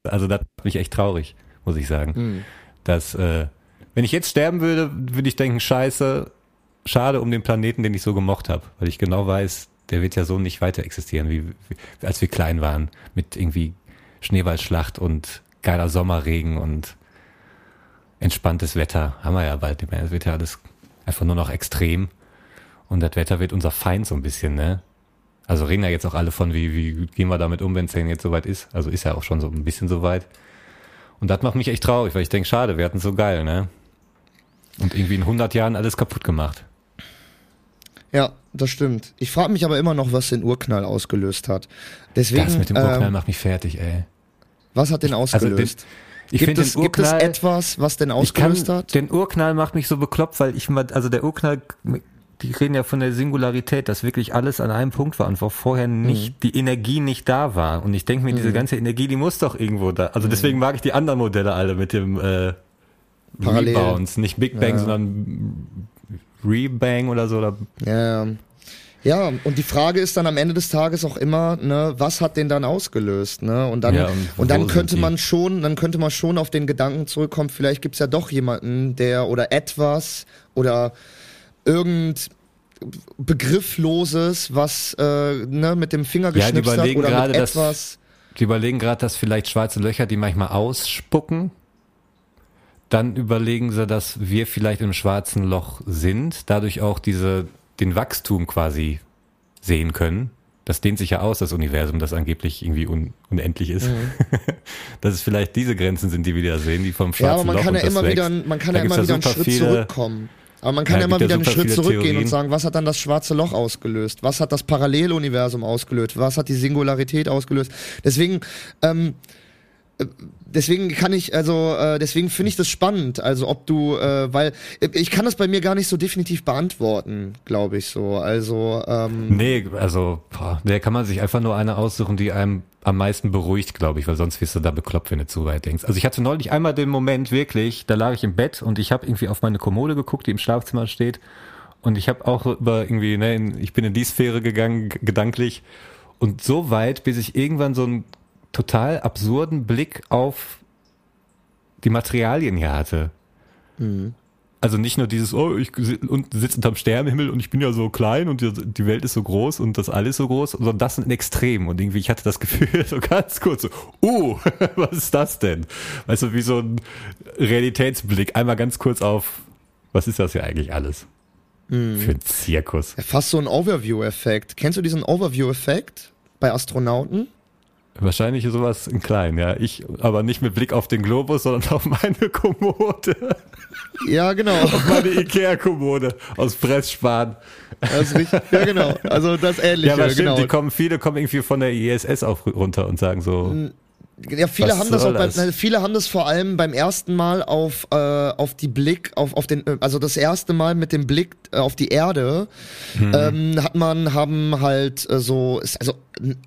Also das macht mich echt traurig, muss ich sagen. Dass, äh, wenn ich jetzt sterben würde, würde ich denken, scheiße, schade um den Planeten, den ich so gemocht habe. Weil ich genau weiß, der wird ja so nicht weiter existieren, wie, wie als wir klein waren. Mit irgendwie Schneeballschlacht und geiler Sommerregen und entspanntes Wetter. Haben wir ja bald nicht mehr. Es wird ja alles einfach nur noch extrem. Und das Wetter wird unser Feind so ein bisschen, ne? Also reden ja jetzt auch alle von, wie, wie gehen wir damit um, wenn es denn jetzt soweit ist. Also ist ja auch schon so ein bisschen soweit. Und das macht mich echt traurig, weil ich denke, schade, wir hatten so geil, ne? Und irgendwie in 100 Jahren alles kaputt gemacht. Ja, das stimmt. Ich frage mich aber immer noch, was den Urknall ausgelöst hat. Deswegen, Das mit dem Urknall ähm, macht mich fertig, ey. was hat den Also ausgelöst? ich gibt, finde es, den gibt es Urknall, etwas, was den ich kann, ausgelöst hat? den Urknall macht mich so bekloppt, weil ich mal, also der Urknall, die reden ja von der Singularität, dass wirklich alles an einem Punkt war und wo vorher nicht, Mhm. die Energie nicht da war. Und ich denke mir, diese ganze Energie, die muss doch irgendwo da. Mhm. Also deswegen mag ich die anderen Modelle alle mit dem äh, Parallel. Rebounds. Nicht Big Bang, Ja. sondern Rebang oder so. Oder Ja, ja. Ja, und die Frage ist dann am Ende des Tages auch immer, ne, was hat den dann ausgelöst, ne? Und dann, Ja, und, und dann könnte man schon, dann könnte man schon auf den Gedanken zurückkommen, vielleicht gibt's ja doch jemanden, der oder etwas oder irgend Begriffloses, was äh, ne, mit dem Finger Ja, geschnipst hat überlegen oder mit dass- etwas. Die überlegen gerade, dass vielleicht schwarze Löcher, die manchmal ausspucken, dann überlegen sie, dass wir vielleicht im schwarzen Loch sind, dadurch auch diese, den Wachstum quasi sehen können. Das dehnt sich ja aus, das Universum, das angeblich irgendwie un, unendlich ist. dass es vielleicht diese Grenzen sind, die wir da sehen, die vom Ja, schwarzen aber man Loch kann und ja immer wächst. wieder, man kann Da ja immer wieder einen Schritt viele- zurückkommen. Aber man kann Ja, ja, immer ja wieder einen Schritt zurückgehen und Theorien. sagen, was hat dann das schwarze Loch ausgelöst? Was hat das Paralleluniversum ausgelöst? Was hat die Singularität ausgelöst? Deswegen, ähm, deswegen kann ich, also äh, deswegen finde ich das spannend. Also ob du, äh, weil ich kann das bei mir gar nicht so definitiv beantworten, glaube ich so. Also ähm, Nee, also, boah, der kann man sich einfach nur eine aussuchen, die einem am meisten beruhigt, glaube ich, weil sonst wirst du da bekloppt, wenn du zu weit denkst. Also ich hatte neulich einmal den Moment wirklich, da lag ich im Bett und ich habe irgendwie auf meine Kommode geguckt, die im Schlafzimmer steht und ich habe auch über irgendwie, ne, ich bin in die Sphäre gegangen, gedanklich und so weit, bis ich irgendwann so einen total absurden Blick auf die Materialien hier hatte. Also nicht nur dieses, oh, ich sitze unterm Sternenhimmel und ich bin ja so klein und die, Welt ist so groß und das alles so groß, sondern das in Extrem. Und irgendwie, ich hatte das Gefühl, so ganz kurz, so, uh, was ist das denn? Weißt du, wie so ein Realitätsblick, einmal ganz kurz auf, was ist das hier eigentlich alles? Für ein Zirkus. fast so ein Overview-Effekt. Kennst du diesen Overview-Effekt bei Astronauten? Wahrscheinlich sowas in klein, ja. Ich, aber nicht mit Blick auf den Globus, sondern auf meine Kommode. Ja, genau. Meine Ikea-Kommode aus Pressspan. Ja, genau. Also das ähnliche, Ja, aber stimmt, genau. die kommen, viele kommen irgendwie von der ISS auch runter und sagen so, Ja, viele Was haben das auch beim, das? viele haben das vor allem beim ersten Mal auf, äh, auf die Blick, auf, auf den, äh, also das erste Mal mit dem Blick äh, auf die Erde, Mhm. ähm, hat man, haben halt äh, so, also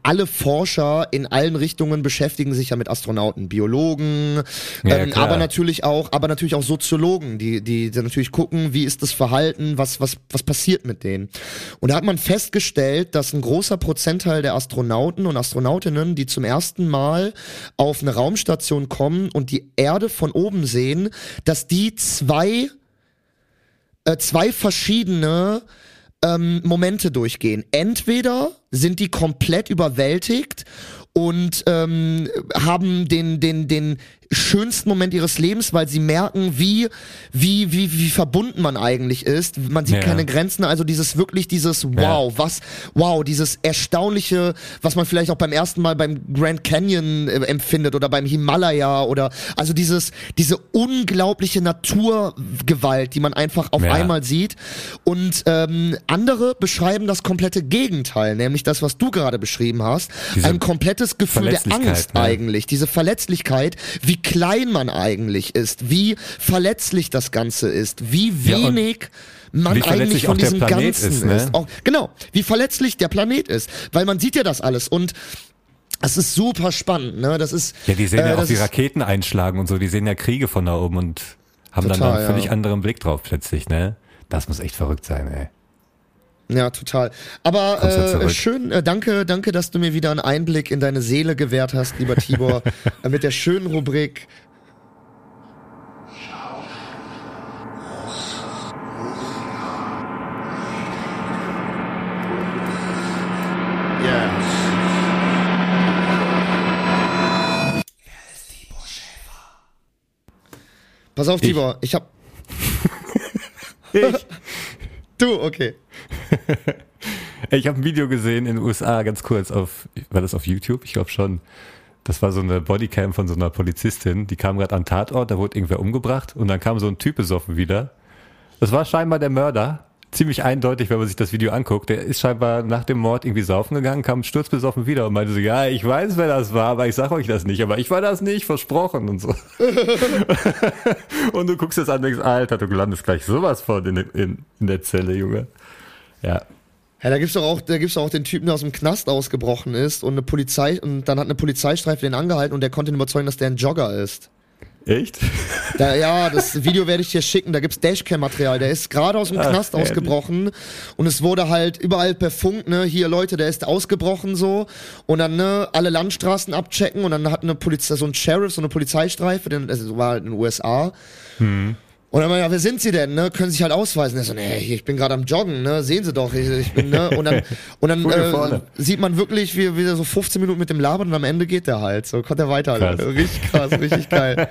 alle Forscher in allen Richtungen beschäftigen sich ja mit Astronauten, Biologen, Ja, ähm, aber natürlich auch, aber natürlich auch Soziologen, die, die, die natürlich gucken, wie ist das Verhalten, was, was, was passiert mit denen. Und da hat man festgestellt, dass ein großer Prozentteil der Astronauten und Astronautinnen, die zum ersten Mal auf eine Raumstation kommen und die Erde von oben sehen, dass die zwei, äh, zwei verschiedene ähm, Momente durchgehen. Entweder sind die komplett überwältigt und ähm, haben den, den, den schönsten Moment ihres Lebens, weil sie merken, wie, wie, wie, wie verbunden man eigentlich ist. Man sieht Ja. keine Grenzen, also dieses wirklich dieses Wow, was, wow, dieses erstaunliche, was man vielleicht auch beim ersten Mal beim Grand Canyon äh, empfindet oder beim Himalaya oder also dieses, diese unglaubliche Naturgewalt, die man einfach auf Ja. einmal sieht. Und ähm, andere beschreiben das komplette Gegenteil, nämlich das, was du gerade beschrieben hast. Diese Ein komplettes Gefühl der Angst ne? eigentlich. Diese Verletzlichkeit, wie klein man eigentlich ist, wie verletzlich das Ganze ist, wie Ja, wenig man wie verletzlich eigentlich von diesem Ganzen ist, ne? Auch, genau, wie verletzlich der Planet ist. Weil man sieht ja das alles und das ist super spannend, ne? Das ist. ja, die sehen äh, ja auch die ist- Raketen einschlagen und so, die sehen ja Kriege von da oben und haben dann Total, einen völlig ja. anderen Blick drauf plötzlich, ne? Das muss echt verrückt sein, ey. Ja, total. Aber äh, schön, äh, danke, danke, dass du mir wieder einen Einblick in deine Seele gewährt hast, lieber Tibor, mit der schönen Rubrik. Pass auf, Tibor, ich hab. Ich, Du, okay. Ich habe ein Video gesehen in den USA, ganz kurz, auf, war das auf YouTube? Ich glaube schon. Das war so eine Bodycam von so einer Polizistin, die kam gerade an den Tatort, da wurde irgendwer umgebracht und dann kam so ein Typ besoffen wieder. Das war scheinbar der Mörder. Ziemlich eindeutig, wenn man sich das Video anguckt. Der ist scheinbar nach dem Mord irgendwie saufen gegangen, kam sturzbesoffen wieder und meinte so, ja, ich weiß, wer das war, aber ich sag euch das nicht. Aber ich war das nicht, versprochen und so. und du guckst das an und denkst, Alter, du landest gleich sowas von in, in, in der Zelle, Junge. Ja. Ja, da gibt's doch auch, da gibt's doch auch den Typen, der aus dem Knast ausgebrochen ist und eine Polizei und dann hat eine Polizeistreife den angehalten und der konnte ihn überzeugen, dass der ein Jogger ist. Echt? Da, ja, das Video werde ich dir schicken. Da gibt's Dashcam-Material. Der ist gerade aus dem Ach, Knast ehrlich? ausgebrochen und es wurde halt überall per Funk, ne, hier Leute, der ist ausgebrochen so und dann ne, alle Landstraßen abchecken und dann hat eine Polizei, so ein Sheriff, so eine Polizeistreife, denn also war halt in den USA. Hm. Und dann ja, wer sind Sie denn, ne? Können Sie sich halt ausweisen. Er so, nee, ich bin gerade am Joggen, ne? Sehen Sie doch, ich, ich bin, ne? Und dann, und dann äh, sieht man wirklich, wie, wie er so 15 Minuten mit dem labert und am Ende geht der halt. So kommt er weiter. Krass. Richtig krass, richtig geil.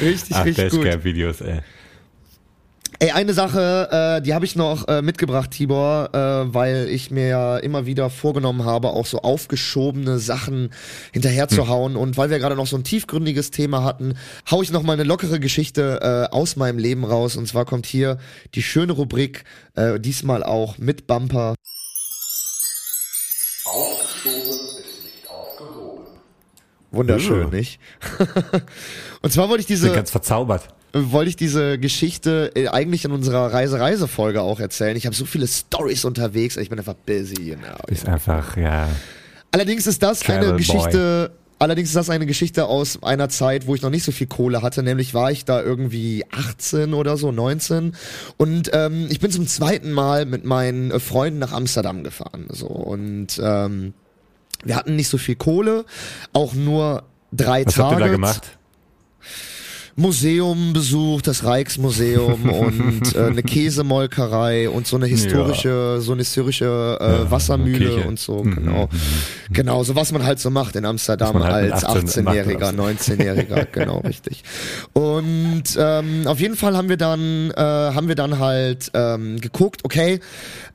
Richtig, Ach, richtig gut. Dashcam-Videos, ey. Ey, eine Sache, äh, die habe ich noch äh, mitgebracht, Tibor, äh, weil ich mir ja immer wieder vorgenommen habe, auch so aufgeschobene Sachen hinterherzuhauen. Und weil wir gerade noch so ein tiefgründiges Thema hatten, hau ich noch mal eine lockere Geschichte äh, aus meinem Leben raus. Und zwar kommt hier die schöne Rubrik, äh, diesmal auch mit Bumper. Wunderschön, Uh. nicht? Und zwar wollte ich Bin diese, ganz verzaubert. Wollte ich diese Geschichte äh, eigentlich in unserer Reise-Reise-Folge auch erzählen. Ich habe so viele Stories unterwegs, ich bin einfach busy. Genau. Ist einfach, ja. Allerdings ist das Travel eine Boy. Geschichte. Allerdings ist das eine Geschichte aus einer Zeit, wo ich noch nicht so viel Kohle hatte. Nämlich war ich da irgendwie 18 oder so, 19. Und ähm, ich bin zum zweiten Mal mit meinen äh, Freunden nach Amsterdam gefahren. So und ähm, wir hatten nicht so viel Kohle, auch nur drei Was Tage. habt ihr da gemacht? Museum besucht, das Rijksmuseum und äh, eine Käsemolkerei und so eine historische, so eine historische äh, Wassermühle Kirche. und so, Mhm, genau. Genau, so was man halt so macht in Amsterdam halt als 18 macht 18-Jähriger, oder 19-Jähriger, genau, richtig. Und ähm, auf jeden Fall haben wir dann, äh, haben wir dann halt ähm, geguckt, okay,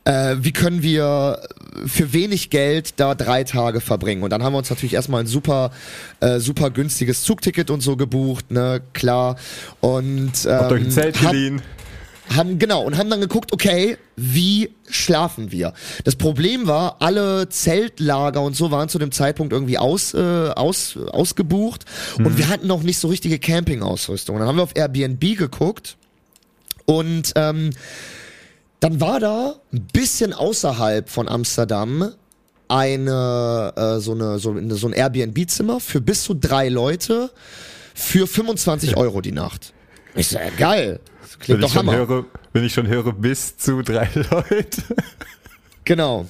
äh, wie können wir für wenig Geld da drei Tage verbringen. Und dann haben wir uns natürlich erstmal ein super, äh, super günstiges Zugticket und so gebucht, ne, klar. Und ähm, Habt euch ein Zelt hab- geliehen? haben genau und haben dann geguckt, okay, wie schlafen wir? Das Problem war, alle Zeltlager und so waren zu dem Zeitpunkt irgendwie aus, äh, aus, ausgebucht und wir hatten noch nicht so richtige Campingausrüstung. Und dann haben wir auf Airbnb geguckt und ähm, dann war da ein bisschen außerhalb von Amsterdam eine äh, so eine so, eine- so ein Airbnb-Zimmer für bis zu drei Leute für 25 Euro die Nacht. Ich so, ja, geil. Das klingt Wenn doch Hammer. höre, wenn ich schon höre, bis zu drei Leute. Genau.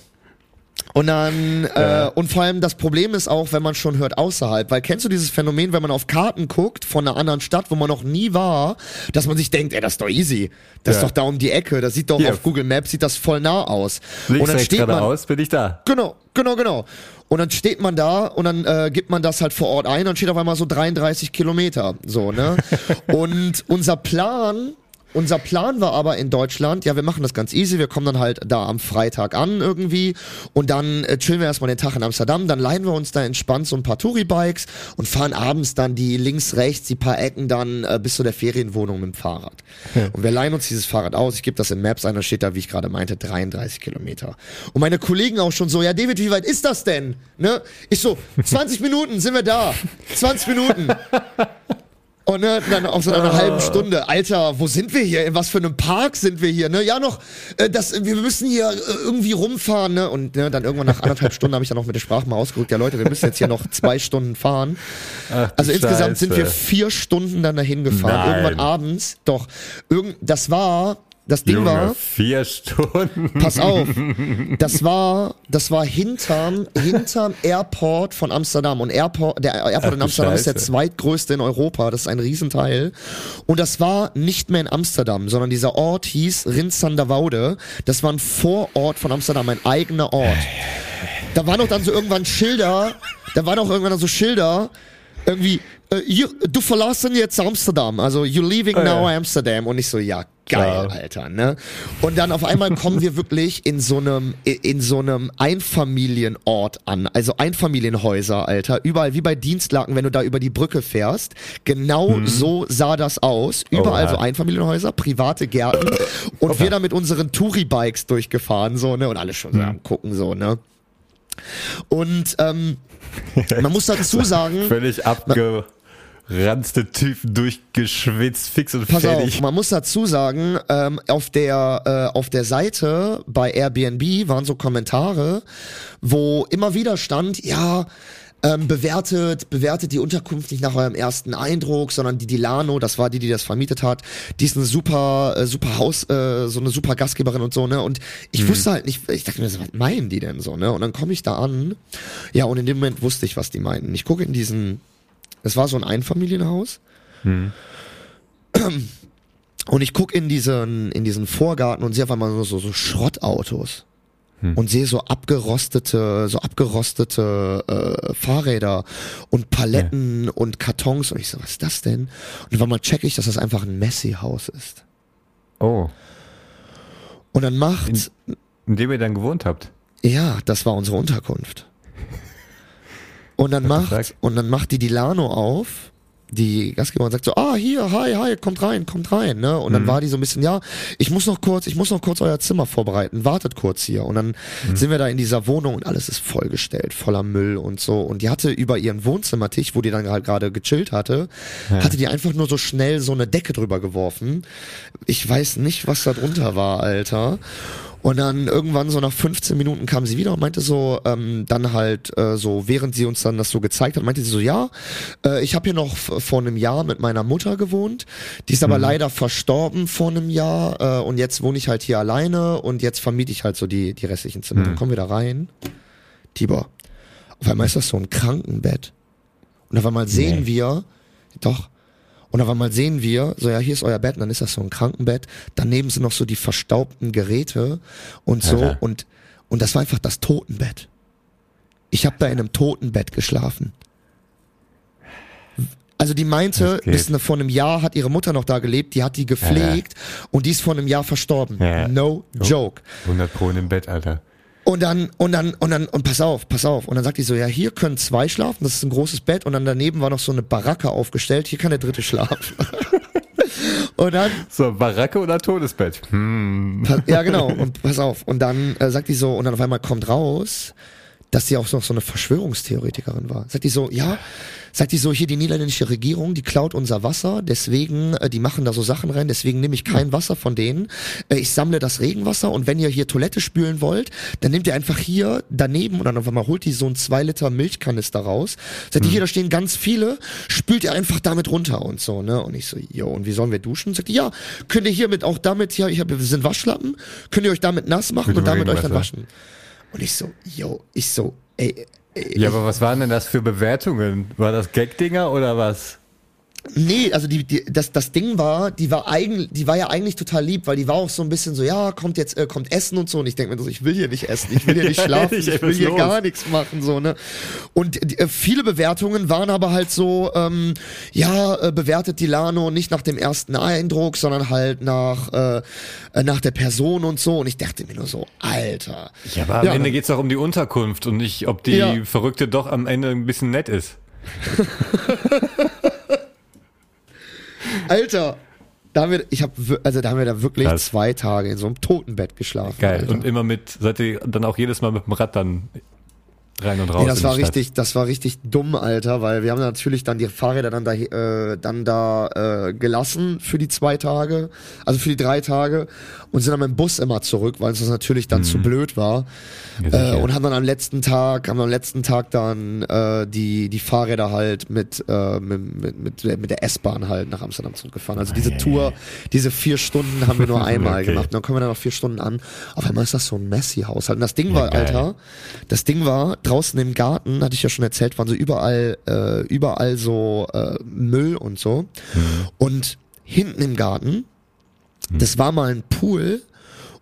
Und dann, äh, und vor allem das Problem ist auch, wenn man schon hört außerhalb, weil kennst du dieses Phänomen, wenn man auf Karten guckt von einer anderen Stadt, wo man noch nie war, dass man sich denkt, ey, das ist doch easy. Das ist doch da um die Ecke, das sieht doch Hier. auf Google Maps, sieht das voll nah aus. Links, und dann steht man, geradeaus, bin ich da. Genau, genau, genau. Und dann steht man da und dann äh, gibt man das halt vor Ort ein und steht auf einmal so 33 Kilometer. So, ne? und unser Plan. Unser Plan war aber in Deutschland, ja, wir machen das ganz easy, wir kommen dann halt da am Freitag an irgendwie und dann äh, chillen wir erstmal den Tag in Amsterdam, dann leihen wir uns da entspannt so ein paar Touri-Bikes und fahren abends dann die links, rechts, die paar Ecken dann äh, bis zu der Ferienwohnung mit dem Fahrrad. Und wir leihen uns dieses Fahrrad aus, ich gebe das in Maps ein, da steht da, wie ich gerade meinte, 33 Kilometer. Und meine Kollegen auch schon so, ja David, wie weit ist das denn? Ne? Ich so, 20 Minuten sind wir da. 20 Minuten. Und ne, dann auch so nach einer halben Stunde, Alter, wo sind wir hier? In was für einem Park sind wir hier? Ne? Ja, noch, äh, das, wir müssen hier äh, irgendwie rumfahren. Ne? Und ne, dann irgendwann nach anderthalb Stunden habe ich dann auch mit der Sprache mal ausgerückt, ja Leute, wir müssen jetzt hier noch zwei Stunden fahren. Ach, Also insgesamt Scheiße. sind wir vier Stunden dann dahin gefahren. Nein. Irgendwann abends. Doch, irgend, das war, das Ding Junge, war, vier Stunden. Pass auf, das war, das war hinterm, hinterm Airport von Amsterdam. Und Airport, der Airport Ach in Amsterdam ist der Scheiße. zweitgrößte in Europa. Das ist ein Riesenteil. Und das war nicht mehr in Amsterdam, sondern dieser Ort hieß Rinsanderwoude. Das war ein Vorort von Amsterdam, ein eigener Ort. Da waren auch dann so irgendwann Schilder, da waren auch irgendwann so Schilder, irgendwie, äh, you, du verlassen jetzt Amsterdam, also you leaving now Amsterdam. Und ich so, ja, geil, Ja. Alter, ne? Und dann auf einmal kommen wir wirklich in so einem, in so einem Einfamilienort an, also Einfamilienhäuser, Alter, überall wie bei Dienstlaken, wenn du da über die Brücke fährst. Genau so sah das aus. Überall Oha. so Einfamilienhäuser, private Gärten und wir da mit unseren Touri-Bikes durchgefahren, so, ne? Und alle schon so am gucken, so, ne? Und ähm, man muss dazu sagen, Völlig abgeranzte Typen, durchgeschwitzt, fix und Pass fertig. auf, man muss dazu sagen, ähm, auf der äh, auf der Seite bei Airbnb waren so Kommentare, wo immer wieder stand, ja, ähm, bewertet, bewertet die Unterkunft nicht nach eurem ersten Eindruck, sondern die Dilano, das war die, die das vermietet hat, die ist eine super, äh, super Haus, äh, so eine super Gastgeberin und so, ne? Und ich wusste halt nicht, ich dachte mir so, was meinen die denn so, ne? Und dann komme ich da an, ja, und in dem Moment wusste ich, was die meinten. Ich gucke in diesen, es war so ein Einfamilienhaus. Und ich guck in diesen, in diesen Vorgarten und sehe auf einmal so, so Schrottautos. Und sehe so abgerostete, so abgerostete äh, Fahrräder und Paletten und Kartons. Und ich so, was ist das denn? Und auf einmal check ich, dass das einfach ein Messi-Haus ist. Oh, Und dann macht, in dem ihr dann gewohnt habt. ja, das war unsere Unterkunft. Und dann macht, fuck? und dann macht die Dilano auf die Gastgeberin sagt so, ah, hier, hi, hi, kommt rein, kommt rein, ne? Und dann war die so ein bisschen, ja, ich muss noch kurz, ich muss noch kurz euer Zimmer vorbereiten, wartet kurz hier. Und dann sind wir da in dieser Wohnung und alles ist vollgestellt, voller Müll und so. Und die hatte über ihren Wohnzimmertisch, wo die dann halt gerade gechillt hatte, hatte die einfach nur so schnell so eine Decke drüber geworfen. Ich weiß nicht, was da drunter war, Alter. Und dann irgendwann so nach 15 Minuten kam sie wieder und meinte so, ähm, dann halt äh, so, während sie uns dann das so gezeigt hat, meinte sie so, ja, äh, ich habe hier noch vor einem Jahr mit meiner Mutter gewohnt, die ist aber leider verstorben vor einem Jahr äh, und jetzt wohne ich halt hier alleine und jetzt vermiete ich halt so die, die restlichen Zimmer. Dann kommen wir da rein. Tibor, auf einmal ist das so ein Krankenbett. Und auf einmal sehen Nee. wir, doch, und auf einmal sehen wir, so ja, hier ist euer Bett, und dann ist das so ein Krankenbett. Daneben sind noch so die verstaubten Geräte und so. Alter. Und, und das war einfach das Totenbett. Ich habe da in einem Totenbett geschlafen. Also die meinte, bis ne, vor einem Jahr hat ihre Mutter noch da gelebt, die hat die gepflegt und die ist vor einem Jahr verstorben. Ja. No joke. 100 Pro in dem Bett, Alter. Und dann, und dann, und dann, und pass auf, pass auf. Und dann sagt die so, ja, hier können zwei schlafen, das ist ein großes Bett. Und dann daneben war noch so eine Baracke aufgestellt, hier kann der dritte schlafen. und dann, So, Baracke oder Todesbett? Hm. ja genau, und pass auf. Und dann äh, sagt die so, und dann auf einmal kommt raus, dass sie auch noch so eine Verschwörungstheoretikerin war. Sagt die so, ja, sagt die so, hier die niederländische Regierung, die klaut unser Wasser, deswegen, äh, die machen da so Sachen rein, deswegen nehme ich kein Wasser von denen. Äh, ich sammle das Regenwasser und wenn ihr hier Toilette spülen wollt, dann nehmt ihr einfach hier daneben und dann auf einmal holt die so ein zwei Liter Milchkanister raus. Sagt die, hier, da stehen ganz viele, spült ihr einfach damit runter und so, ne? Und ich so, jo, und wie sollen wir duschen? Sagt die, ja, könnt ihr hiermit auch damit, ja, ich hab, wir sind Waschlappen, könnt ihr euch damit nass machen und damit euch dann waschen. Und ich so, yo, ich so, ey, ey Ja, aber was waren denn das für Bewertungen? War das Gag-Dinger oder was? Nee, also die, die, das, das Ding war, die war eigentlich, die war ja eigentlich total lieb, weil die war auch so ein bisschen so, ja, kommt jetzt, äh, kommt Essen und so. Und ich denke mir so, ich will hier nicht essen, ich will hier nicht schlafen, ich ey, will hier los? gar nichts machen, so, ne. Und die, äh, viele Bewertungen waren aber halt so, ähm, ja, äh, bewertet die Lano nicht nach dem ersten Eindruck, sondern halt nach, äh, äh, nach der Person und so. Und ich dachte mir nur so, Alter. Ja, aber am Ja. Ende geht's doch um die Unterkunft und nicht, ob die Ja. Verrückte doch am Ende ein bisschen nett ist. Alter. Da haben wir, ich hab, also da haben wir da wirklich Krass. zwei Tage in so einem Totenbett geschlafen. Geil. Alter. Und immer mit, seid ihr dann auch jedes Mal mit dem Rad dann rein und raus? Nee, das war die Stadt? richtig, das war richtig dumm, Alter, weil wir haben natürlich dann die Fahrräder dann da, äh, dann da äh, gelassen für die zwei Tage, also für die drei Tage und sind dann mit dem Bus immer zurück, weil uns das natürlich dann zu blöd war Mhm. Ja, äh, und haben dann am letzten Tag, haben am letzten Tag dann äh, die die Fahrräder halt mit äh, mit, mit, mit, der S-Bahn halt nach Amsterdam zurückgefahren. Also diese Tour, diese vier Stunden haben wir nur einmal Okay. gemacht. Und dann kommen wir dann noch vier Stunden an. Auf einmal ist das so ein Messi-Haushalt. Und das Ding war, geil. Alter, das Ding war, draußen im Garten, hatte ich ja schon erzählt, waren so überall, äh, überall so äh, Müll und so. Und hinten im Garten, das war mal ein Pool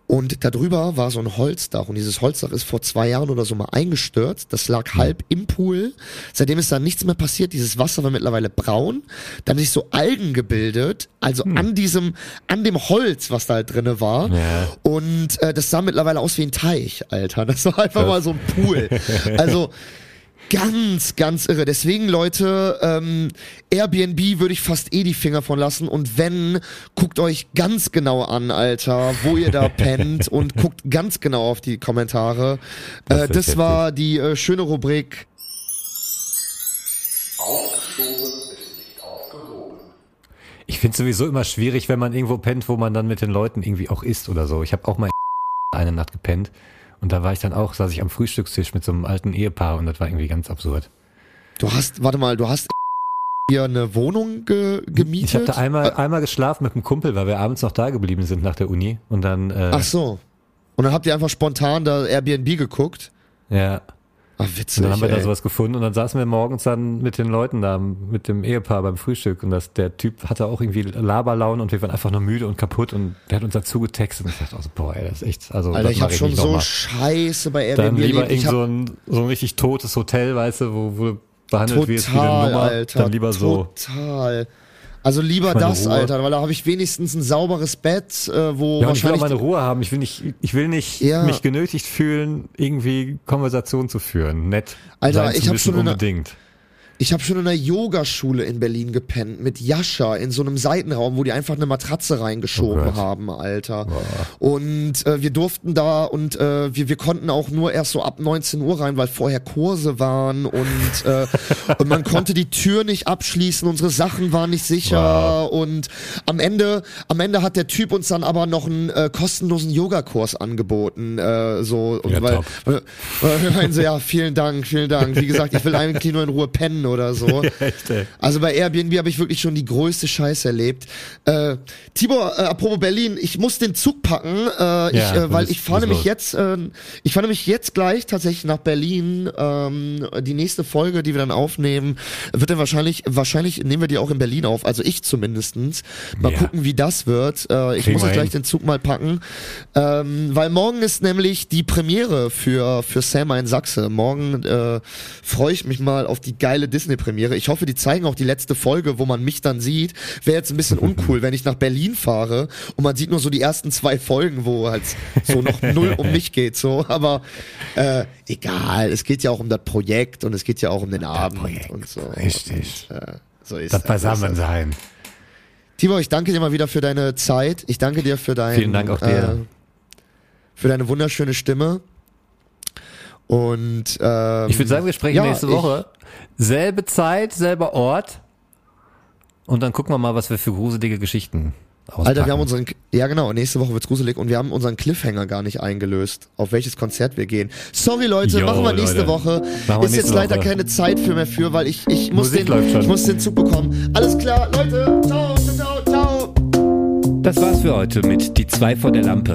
und darüber war so ein Holzdach und dieses Holzdach ist vor zwei Jahren oder so mal eingestürzt. Das lag halb im Pool. Seitdem ist da nichts mehr passiert. Dieses Wasser war mittlerweile braun. Da haben sich so Algen gebildet, also an diesem, an dem Holz, was da halt drinne war. Ja. Und äh, das sah mittlerweile aus wie ein Teich, Alter. Das war einfach mal so ein Pool. Also ganz, ganz irre. Deswegen, Leute, ähm, Airbnb würde ich fast eh die Finger von lassen. Und wenn, guckt euch ganz genau an, Alter, wo ihr da pennt und guckt ganz genau auf die Kommentare. Das äh, das war die äh, schöne Rubrik. Ich finde sowieso immer schwierig, wenn man irgendwo pennt, wo man dann mit den Leuten irgendwie auch isst oder so. Ich habe auch mal eine Nacht gepennt und da war ich dann auch, saß ich am Frühstückstisch mit so einem alten Ehepaar und das war irgendwie ganz absurd. Du hast, warte mal, du hast hier eine Wohnung ge gemietet? Ich habe da einmal, einmal geschlafen mit einem Kumpel, weil wir abends noch da geblieben sind nach der Uni und dann, äh, Ach so. Und dann habt ihr einfach spontan da Airbnb geguckt? ja, Ach, witzig. und dann haben wir da ey. sowas gefunden und dann saßen wir morgens dann mit den Leuten da, mit dem Ehepaar beim Frühstück und das, der Typ hatte auch irgendwie Laberlaune und wir waren einfach nur müde und kaputt und der hat uns dazu getextet und ich dachte, also, boah, ey, das ist echt, also Alter, ich mach habe schon so. Scheiße bei Dann Airbnb lieber erlebt. Ich irgend hab so ein, so ein richtig totes Hotel, weißt du, wo, wo behandelt wirst wie eine total, Nummer. Alter. dann lieber so. Total. Also lieber das, Ruhe. Alter, weil da habe ich wenigstens ein sauberes Bett, äh, wo Ja, und ich will auch wahrscheinlich meine Ruhe haben. Ich will nicht, ich will nicht Ja. mich genötigt fühlen, irgendwie Konversation zu führen. Nett. Alter, ich hab müssen schon eine- unbedingt. Ich habe schon in einer Yogaschule in Berlin gepennt mit Jascha in so einem Seitenraum, wo die einfach eine Matratze reingeschoben Gott. haben, Alter. Und äh, wir durften da und äh, wir, wir konnten auch nur erst so ab 19 Uhr rein, weil vorher Kurse waren und, äh, und man konnte die Tür nicht abschließen, unsere Sachen waren nicht sicher und am Ende, am Ende hat der Typ uns dann aber noch einen äh, kostenlosen Yogakurs angeboten, äh, so, Ja, weil, weil, weil wir meinen so, ja, vielen Dank, vielen Dank. Wie gesagt, ich will eigentlich nur in Ruhe pennen oder so. Echt, ey. Also bei Airbnb habe ich wirklich schon die größte Scheiße erlebt. Äh, Tibor, äh, apropos Berlin, ich muss den Zug packen, äh, ich, Ja, äh, weil muss- ich fahre nämlich los. jetzt, äh, ich fahre nämlich jetzt gleich tatsächlich nach Berlin. Ähm, die nächste Folge, die wir dann aufnehmen, wird dann wahrscheinlich, wahrscheinlich nehmen wir die auch in Berlin auf, also ich zumindestens. Mal Ja. gucken, wie das wird. Äh, ich Kriegen muss jetzt gleich hin. den Zug mal packen, ähm, weil morgen ist nämlich die Premiere für für Sam in Sachse. Morgen äh, freue ich mich mal auf die geile Disney-Premiere. Ich hoffe, die zeigen auch die letzte Folge, wo man mich dann sieht. Wäre jetzt ein bisschen uncool, wenn ich nach Berlin fahre und man sieht nur so die ersten zwei Folgen, wo halt so noch null um mich geht. So, aber äh, egal. Es geht ja auch um das Projekt und es geht ja auch um den Abend Projekt, und so. richtig. Und, äh, so ist Das das, Beisammensein. Tibor, ich danke dir mal wieder für deine Zeit. Ich danke dir für dein, Vielen Dank auch dir. Äh, für deine wunderschöne Stimme. Und ähm, Ich würde sagen, wir sprechen ja, nächste ich- Woche. Selbe Zeit, selber Ort. Und dann gucken wir mal, was wir für gruselige Geschichten auspacken. Alter, wir haben unseren, ja genau, nächste Woche wird's gruselig und wir haben unseren Cliffhanger gar nicht eingelöst, auf welches Konzert wir gehen. Sorry Leute, Jo, machen wir nächste Leute. Woche. Wir Ist jetzt nächste leider Woche. keine Zeit für mehr für, weil ich, ich muss Musik den, ich muss den Zug bekommen. Alles klar, Leute, ciao, ciao, ciao. Das war's für heute mit Die zwei vor der Lampe.